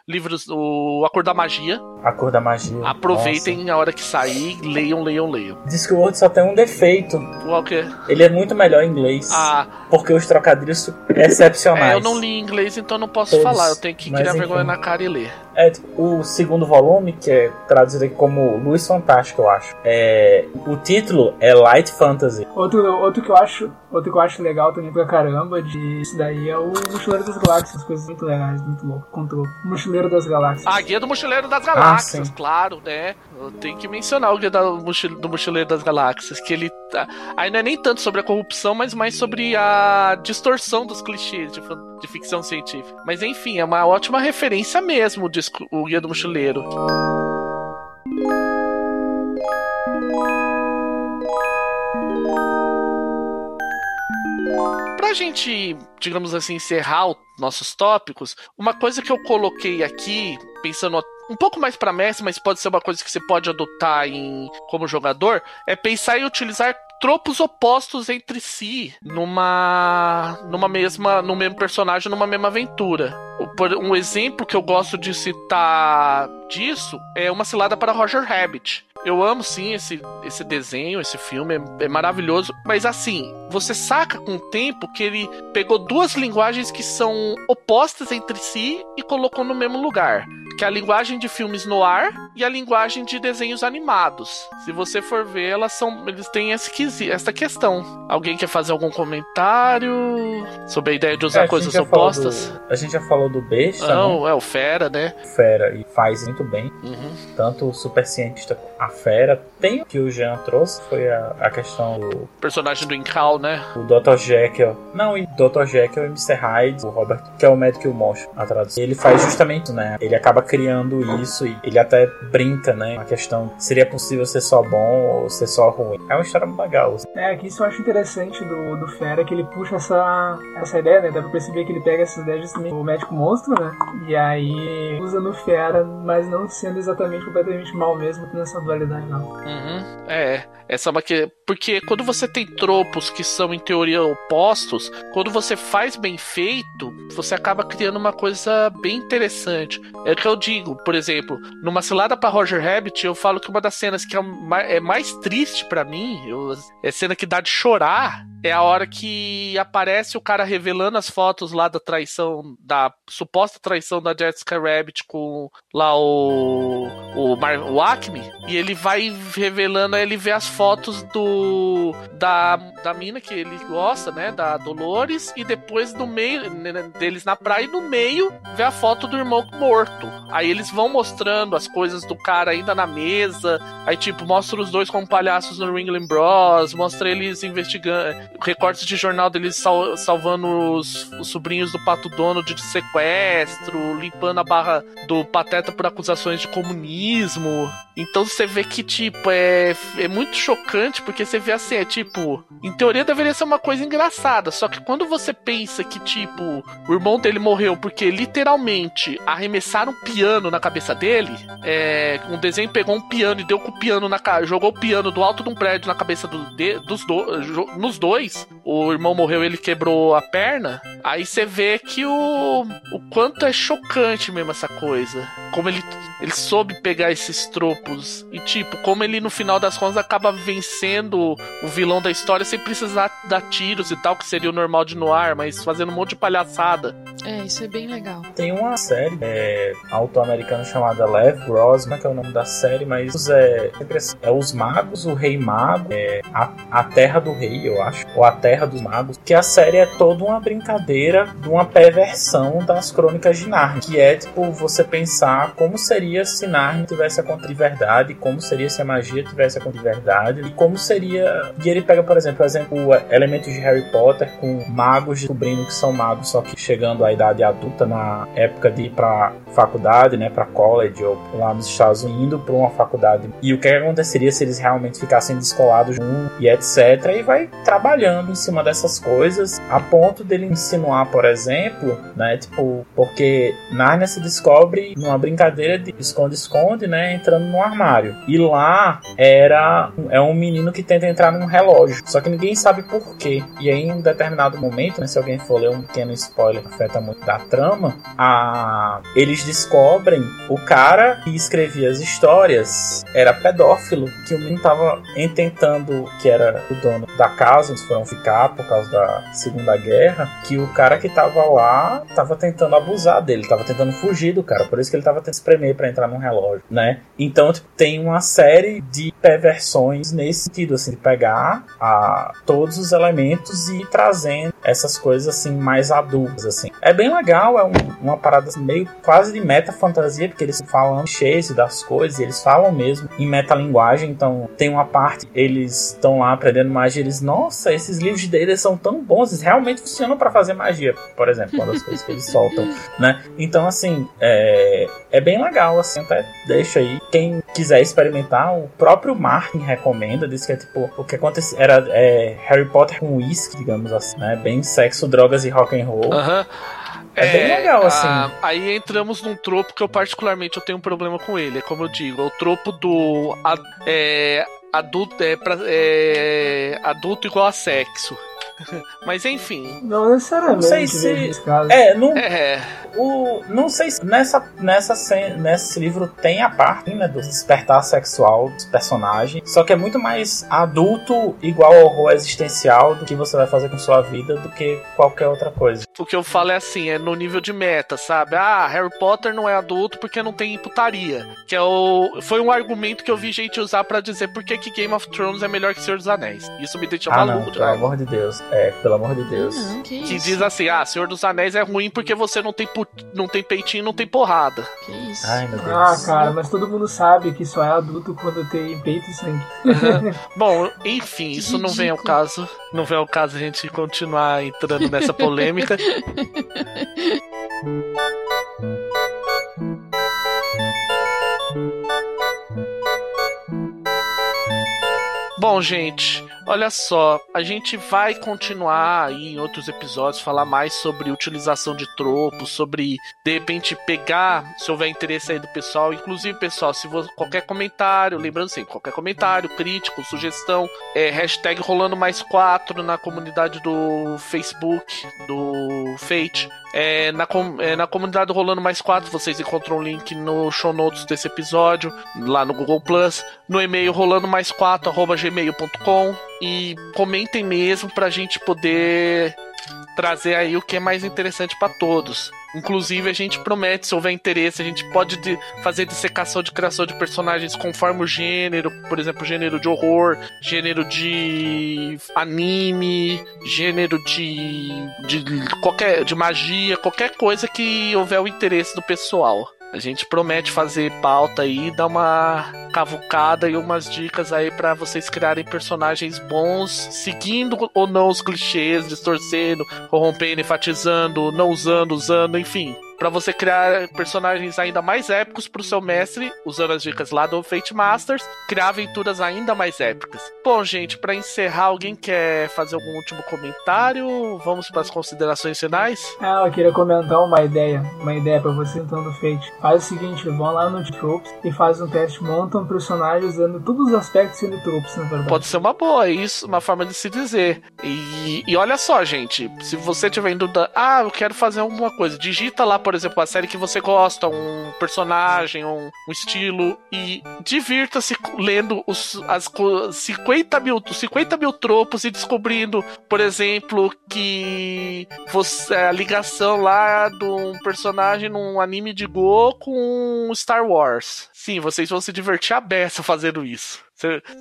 A: livros, o A Cor da Magia.
B: A Cor da Magia.
A: Aproveitem Nossa. a hora que sair, leiam, leiam, leiam.
B: Discworld só tem um defeito.
A: Qual que é?
B: Ele é muito melhor em inglês.
A: Ah.
B: Porque os trocadilhos excepcionais.
A: É, eu não li em inglês, então não posso Todos, falar. Eu tenho que criar vergonha na cara e ler.
B: É, o segundo volume, que é traduzido aqui como Luz Fantástica, eu acho. É, o título é Light Fantasy.
C: Outro, outro que eu acho, outro que eu acho legal também pra caramba de isso daí é o Mochileiro das Galáxias, coisas muito legais, muito louco. Control. Mochileiro das Galáxias.
A: A guia do Mochileiro das Galáxias, ah, claro, né? Eu tenho que mencionar o guia do Mochileiro das Galáxias, que ele tá, aí não é nem tanto sobre a corrupção, mas mais sobre a distorção dos clichês de, de ficção científica. Mas enfim, é uma ótima referência mesmo de o Guia do Mochileiro. Pra gente, digamos assim, encerrar os nossos tópicos, uma coisa que eu coloquei aqui, pensando um pouco mais para mestre, mas pode ser uma coisa que você pode adotar em como jogador, é pensar em utilizar tropos opostos entre si numa numa mesma no mesmo personagem numa mesma aventura. Um exemplo que eu gosto de citar disso é uma cilada para Roger Rabbit. Eu amo sim esse, esse desenho, esse filme, é, é, maravilhoso. Mas assim, você saca com o tempo que ele pegou duas linguagens que são opostas entre si e colocou no mesmo lugar. Que é a linguagem de filmes no ar e a linguagem de desenhos animados. Se você for ver, elas são. Eles têm esse, essa questão. Alguém quer fazer algum comentário sobre a ideia de usar é, coisas opostas?
B: Do, a gente já falou do besta.
A: Não, né? é o Fera, né?
B: Fera, e faz muito bem. Uhum. Tanto o super cientista a fera. Tem o que o Jean trouxe, foi a, a questão do.
A: Personagem do Incal, né?
B: O Dr. Jekyll. Não, o Dr. Jekyll e Mr. Hyde, o Robert, que é o médico e o monstro, a tradução. Ele faz justamente, né? Ele acaba criando isso e ele até brinca, né? A questão: seria possível ser só bom ou ser só ruim? É uma história legal. Assim.
C: É, que isso eu acho interessante do, do Fera, que ele puxa essa, essa ideia, né? Dá pra perceber que ele pega essa ideia justamente do médico monstro, né? E aí usa no Fera, mas não sendo exatamente completamente mal mesmo nessa dualidade, não.
A: Uhum. É, essa é uma que. Porque quando você tem tropos que são, em teoria, opostos, quando você faz bem feito, você acaba criando uma coisa bem interessante. É o que eu digo, por exemplo, numa cilada para Roger Rabbit, eu falo que uma das cenas que é mais, é mais triste para mim, eu, é cena que dá de chorar, é a hora que aparece o cara revelando as fotos lá da traição, da suposta traição da Jessica Rabbit com lá o o, Mar, o Acme, e ele vai revelando, ele vê as fotos do da, da mina que ele gosta, né, da Dolores, e depois no meio né, deles na praia, e no meio vê a foto do irmão morto. Aí eles vão mostrando as coisas do cara ainda na mesa, aí tipo, mostra os dois como palhaços no Ringling Bros, mostra eles investigando, recortes de jornal deles sal, salvando os, os sobrinhos do Pato Dono de sequestro, limpando a barra do Pateta por acusações de comunismo. Então você vê que, tipo, é, é muito chocante, porque você vê assim, é tipo, em teoria deveria ser uma coisa engraçada, só que quando você pensa que, tipo, o irmão dele morreu porque literalmente arremessaram um piano na cabeça dele, é, um desenho pegou um piano e deu com o piano na cara, jogou o piano do alto de um prédio na cabeça do, de, dos do, nos dois, o irmão morreu ele quebrou a perna, aí você vê que o, o quanto é chocante mesmo essa coisa. Como ele, ele soube pegar esses E, tipo, como ele no final das contas acaba vencendo o vilão da história sem precisar dar tiros e tal, que seria o normal de Noir, mas fazendo um monte de palhaçada.
D: É, isso é bem legal.
B: Tem uma série é, auto-americana chamada Lev Grossman, que é o nome da série, mas é, é Os Magos, o Rei Mago, é, a, a Terra do Rei, eu acho, ou a Terra dos Magos, que a série é toda uma brincadeira de uma perversão das crônicas de Narnia, que é, tipo, você pensar como seria se Narnia tivesse acontecido de verdade, como seria se a magia tivesse acontecido de verdade, e como seria... E ele pega, por exemplo, exemplo, elementos de Harry Potter com magos descobrindo que são magos, só que chegando à idade adulta, na época de ir pra faculdade, né, pra college, ou lá nos Estados Unidos, indo pra uma faculdade. E o que aconteceria se eles realmente ficassem descolados um e etc. E vai trabalhando em cima dessas coisas, a ponto dele insinuar, por exemplo, né, tipo, porque Narnia se descobre numa brincadeira de esconde-esconde, né, entrando armário. E lá era é um menino que tenta entrar num relógio, só que ninguém sabe por quê. E aí, em um determinado momento, né, se alguém for ler um pequeno spoiler, afeta muito da trama, a eles descobrem o cara que escrevia as histórias era pedófilo, que o menino tava tentando, que era o dono da casa, eles foram ficar por causa da Segunda Guerra, que o cara que tava lá tava tentando abusar dele, tava tentando fugir do cara, por isso que ele tava tentando espremer para entrar num relógio, né? Então, tem uma série de perversões nesse sentido, assim, de pegar a, todos os elementos e ir trazendo essas coisas, assim, mais adultas, assim. É bem legal, é um, uma parada assim, meio quase de meta-fantasia, porque eles falam cheios das coisas, eles falam mesmo em metalinguagem, então tem uma parte, eles estão lá aprendendo magia, eles, nossa, esses livros de D&D são tão bons, eles realmente funcionam para fazer magia, por exemplo, uma das coisas que eles soltam, né? Então, assim, é, é bem legal, assim, até deixa aí. Quem quiser experimentar, o próprio Martin recomenda, diz que é tipo, o que acontece era é, Harry Potter com whisky, digamos assim, né? Bem sexo, drogas e rock and roll.
A: Aham. Uhum.
B: É, é, bem legal, assim.
A: A, aí entramos num tropo que eu particularmente eu tenho um problema com ele. É como eu digo, é o tropo do a, é, adulto, é, pra, é, adulto igual a sexo. Mas enfim.
C: Não necessariamente. Não sei
B: se. É, não. É. O, não sei se nessa, nessa, nesse livro tem a parte né, do despertar sexual dos personagens. Só que é muito mais adulto, igual ao horror existencial do que você vai fazer com sua vida do que qualquer outra coisa.
A: O que eu falo é assim, é no nível de meta, sabe? Ah, Harry Potter não é adulto porque não tem putaria. Que é o. Foi um argumento que eu vi gente usar para dizer por que Game of Thrones é melhor que Senhor dos Anéis. Isso me deixa
B: ah,
A: maluco,
B: não, Pelo amor de Deus. É, pelo amor de Deus.
D: Não, que,
A: que diz assim: ah, Senhor dos Anéis é ruim porque você não tem, não tem peitinho não tem porrada.
D: Que isso?
B: Ai, meu Deus.
C: Ah, cara, mas todo mundo sabe que só é adulto quando tem peito e sangue.
A: Bom, enfim, isso não vem ao caso. Não vem ao caso a gente continuar entrando nessa polêmica. Bom, gente, olha só, a gente vai continuar aí em outros episódios falar mais sobre utilização de tropos, sobre de repente pegar, se houver interesse aí do pessoal, inclusive pessoal, se você, qualquer comentário, lembrando assim, qualquer comentário, crítico, sugestão, é hashtag rolando mais quatro na comunidade do Facebook, do Fate, É, na, com, é, na comunidade do Rolando Mais 4, vocês encontram o um link no show notes desse episódio, lá no Google Plus, no e-mail rolando mais 4 gmail.com e comentem mesmo pra gente poder trazer aí o que é mais interessante para todos. Inclusive, a gente promete, se houver interesse, a gente pode de fazer dissecação de criação de personagens conforme o gênero, por exemplo, gênero de horror, gênero de anime, gênero de, de qualquer de magia, qualquer coisa que houver o interesse do pessoal. A gente promete fazer pauta aí, dar uma cavucada e umas dicas aí para vocês criarem personagens bons, seguindo ou não os clichês, distorcendo, corrompendo, enfatizando, não usando, usando, enfim para você criar personagens ainda mais épicos pro seu mestre, usando as dicas lá do Fate Masters, criar aventuras ainda mais épicas. Bom, gente, para encerrar, alguém quer fazer algum último comentário? Vamos para as considerações finais?
C: Ah, eu queria comentar uma ideia, uma ideia para você então do Fate. Faz o seguinte, vão lá no Tropes e faz um teste, monta um personagem usando todos os aspectos sendo Tropes, na verdade.
A: Pode ser uma boa, isso, uma forma de se dizer. E, e olha só, gente, se você tiver em dúvida, ah, eu quero fazer alguma coisa, digita lá, por exemplo, a série que você gosta, um personagem, um, um estilo, e divirta-se lendo os as 50 mil, 50 mil tropos e descobrindo, por exemplo, que você, a ligação lá de um personagem num anime de Go com Star Wars. Sim, vocês vão se divertir a beça fazendo isso.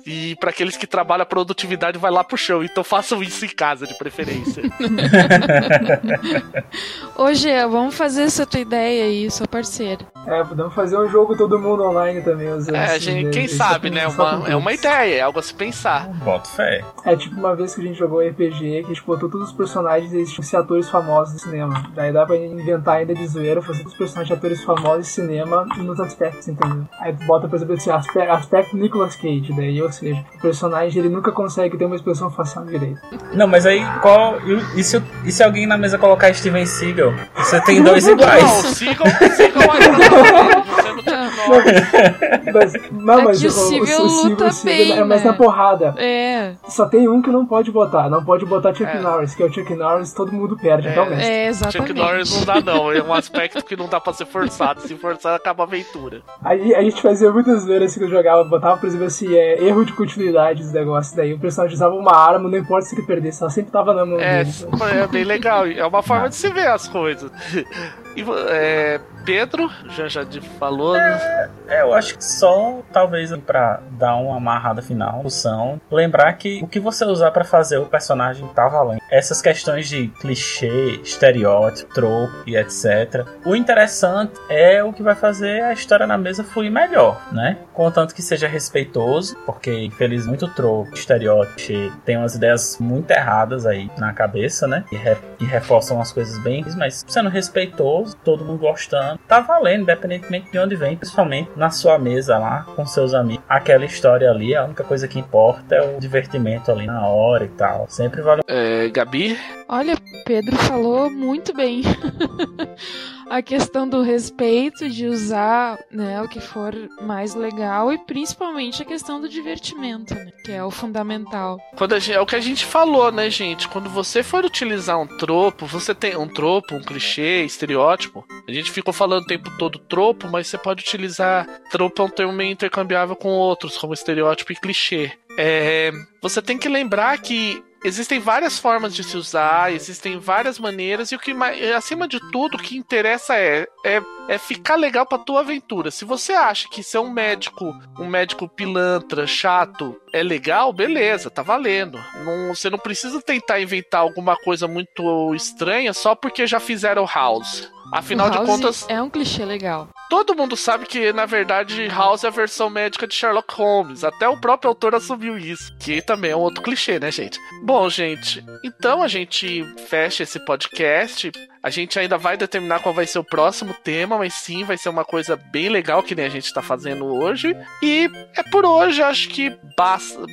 A: E para aqueles que trabalham a produtividade, vai lá pro chão. Então façam isso em casa, de preferência.
D: Ô, Gê, vamos fazer essa tua ideia aí, sou parceiro.
C: É, podemos fazer um jogo todo mundo online também.
A: é, gente, quem sabe, né? Uma, é uma ideia, é algo a se pensar.
B: Bota fé.
C: É tipo uma vez que a gente jogou RPG, que a gente botou todos os personagens e eles tinham atores famosos do cinema. Daí dá pra inventar ainda de zoeira, fazer todos os personagens de atores famosos de cinema nos aspectos, entendeu? Aí tu bota, por exemplo, esse aspecto, aspecto Nicolas Cage daí, ou seja, o personagem ele nunca consegue ter uma expressão facial direita.
B: Não, mas aí qual. E se, e se alguém na mesa colocar Steven Seagal? Você tem dois iguais. Não,
A: Seagal, Seagal
C: mas, não, mas é o, o, o, luta o bem, é mais né? na porrada.
D: É.
C: Só tem um que não pode botar. Não pode botar Chuck é. Norris, que é o Chuck Norris, todo mundo perde, é. até o mestre.
D: É, exatamente.
A: Chuck Norris não dá, não. É um aspecto que não dá pra ser forçado. Se forçar, acaba a aventura.
C: Aí a gente fazia muitas vezes assim que eu jogava, botava, por exemplo, assim, é, erro de continuidade dos negócios. Daí o personagem usava uma arma, não importa se ele perdesse, ela sempre tava na mão
A: é,
C: dele.
A: É bem legal. É uma forma de se ver as coisas. E é, Pedro, já já falou.
B: Né? É, eu acho que só talvez para dar uma amarrada final, lembrar que o que você usar para fazer o personagem tá valendo. Essas questões de clichê, estereótipo, troco e etc. O interessante é o que vai fazer a história na mesa fluir melhor, né? Contanto que seja respeitoso, porque infelizmente muito troco, estereótipo, tem umas ideias muito erradas aí na cabeça, né? E, re e reforçam as coisas bem, mas sendo respeitoso todo mundo gostando. Tá valendo, independentemente de onde vem, principalmente na sua mesa lá, com seus amigos. Aquela história ali, a única coisa que importa é o divertimento ali na hora e tal. Sempre vale.
A: É, Gabi?
D: Olha, Pedro falou muito bem. a questão do respeito, de usar né, o que for mais legal e principalmente a questão do divertimento, né, que é o fundamental.
A: Quando gente, é o que a gente falou, né, gente? Quando você for utilizar um tropo, você tem um tropo, um clichê, estereótipo. A gente ficou falando o tempo todo tropo, mas você pode utilizar tropo é um termo meio intercambiável com outros, como estereótipo e clichê. É, você tem que lembrar que existem várias formas de se usar, existem várias maneiras, e o que acima de tudo o que interessa é, é, é ficar legal pra tua aventura. Se você acha que ser um médico, um médico pilantra, chato, é legal, beleza, tá valendo. Não, você não precisa tentar inventar alguma coisa muito estranha só porque já fizeram House. Afinal de contas.
D: É um clichê legal.
A: Todo mundo sabe que, na verdade, House é a versão médica de Sherlock Holmes. Até o próprio autor assumiu isso. Que também é um outro clichê, né, gente? Bom, gente, então a gente fecha esse podcast. A gente ainda vai determinar qual vai ser o próximo tema, mas sim, vai ser uma coisa bem legal que nem a gente tá fazendo hoje. E é por hoje, acho que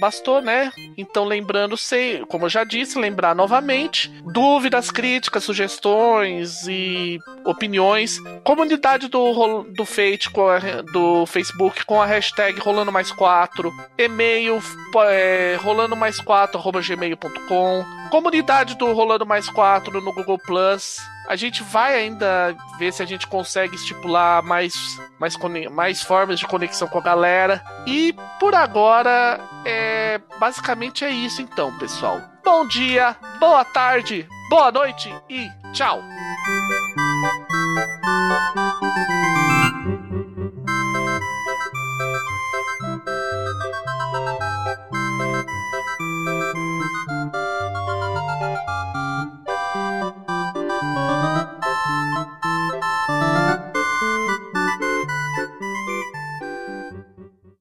A: bastou, né? Então, lembrando, sei, como eu já disse, lembrar novamente: dúvidas, críticas, sugestões e opiniões. Comunidade do, do Fate, a, do Facebook com a hashtag Rolando Mais 4. E-mail é, rolando mais 4 gmail.com Comunidade do Rolando Mais 4 no Google Plus. A gente vai ainda ver se a gente consegue estipular mais, mais, mais formas de conexão com a galera. E por agora, é, basicamente é isso então, pessoal. Bom dia, boa tarde, boa noite e tchau!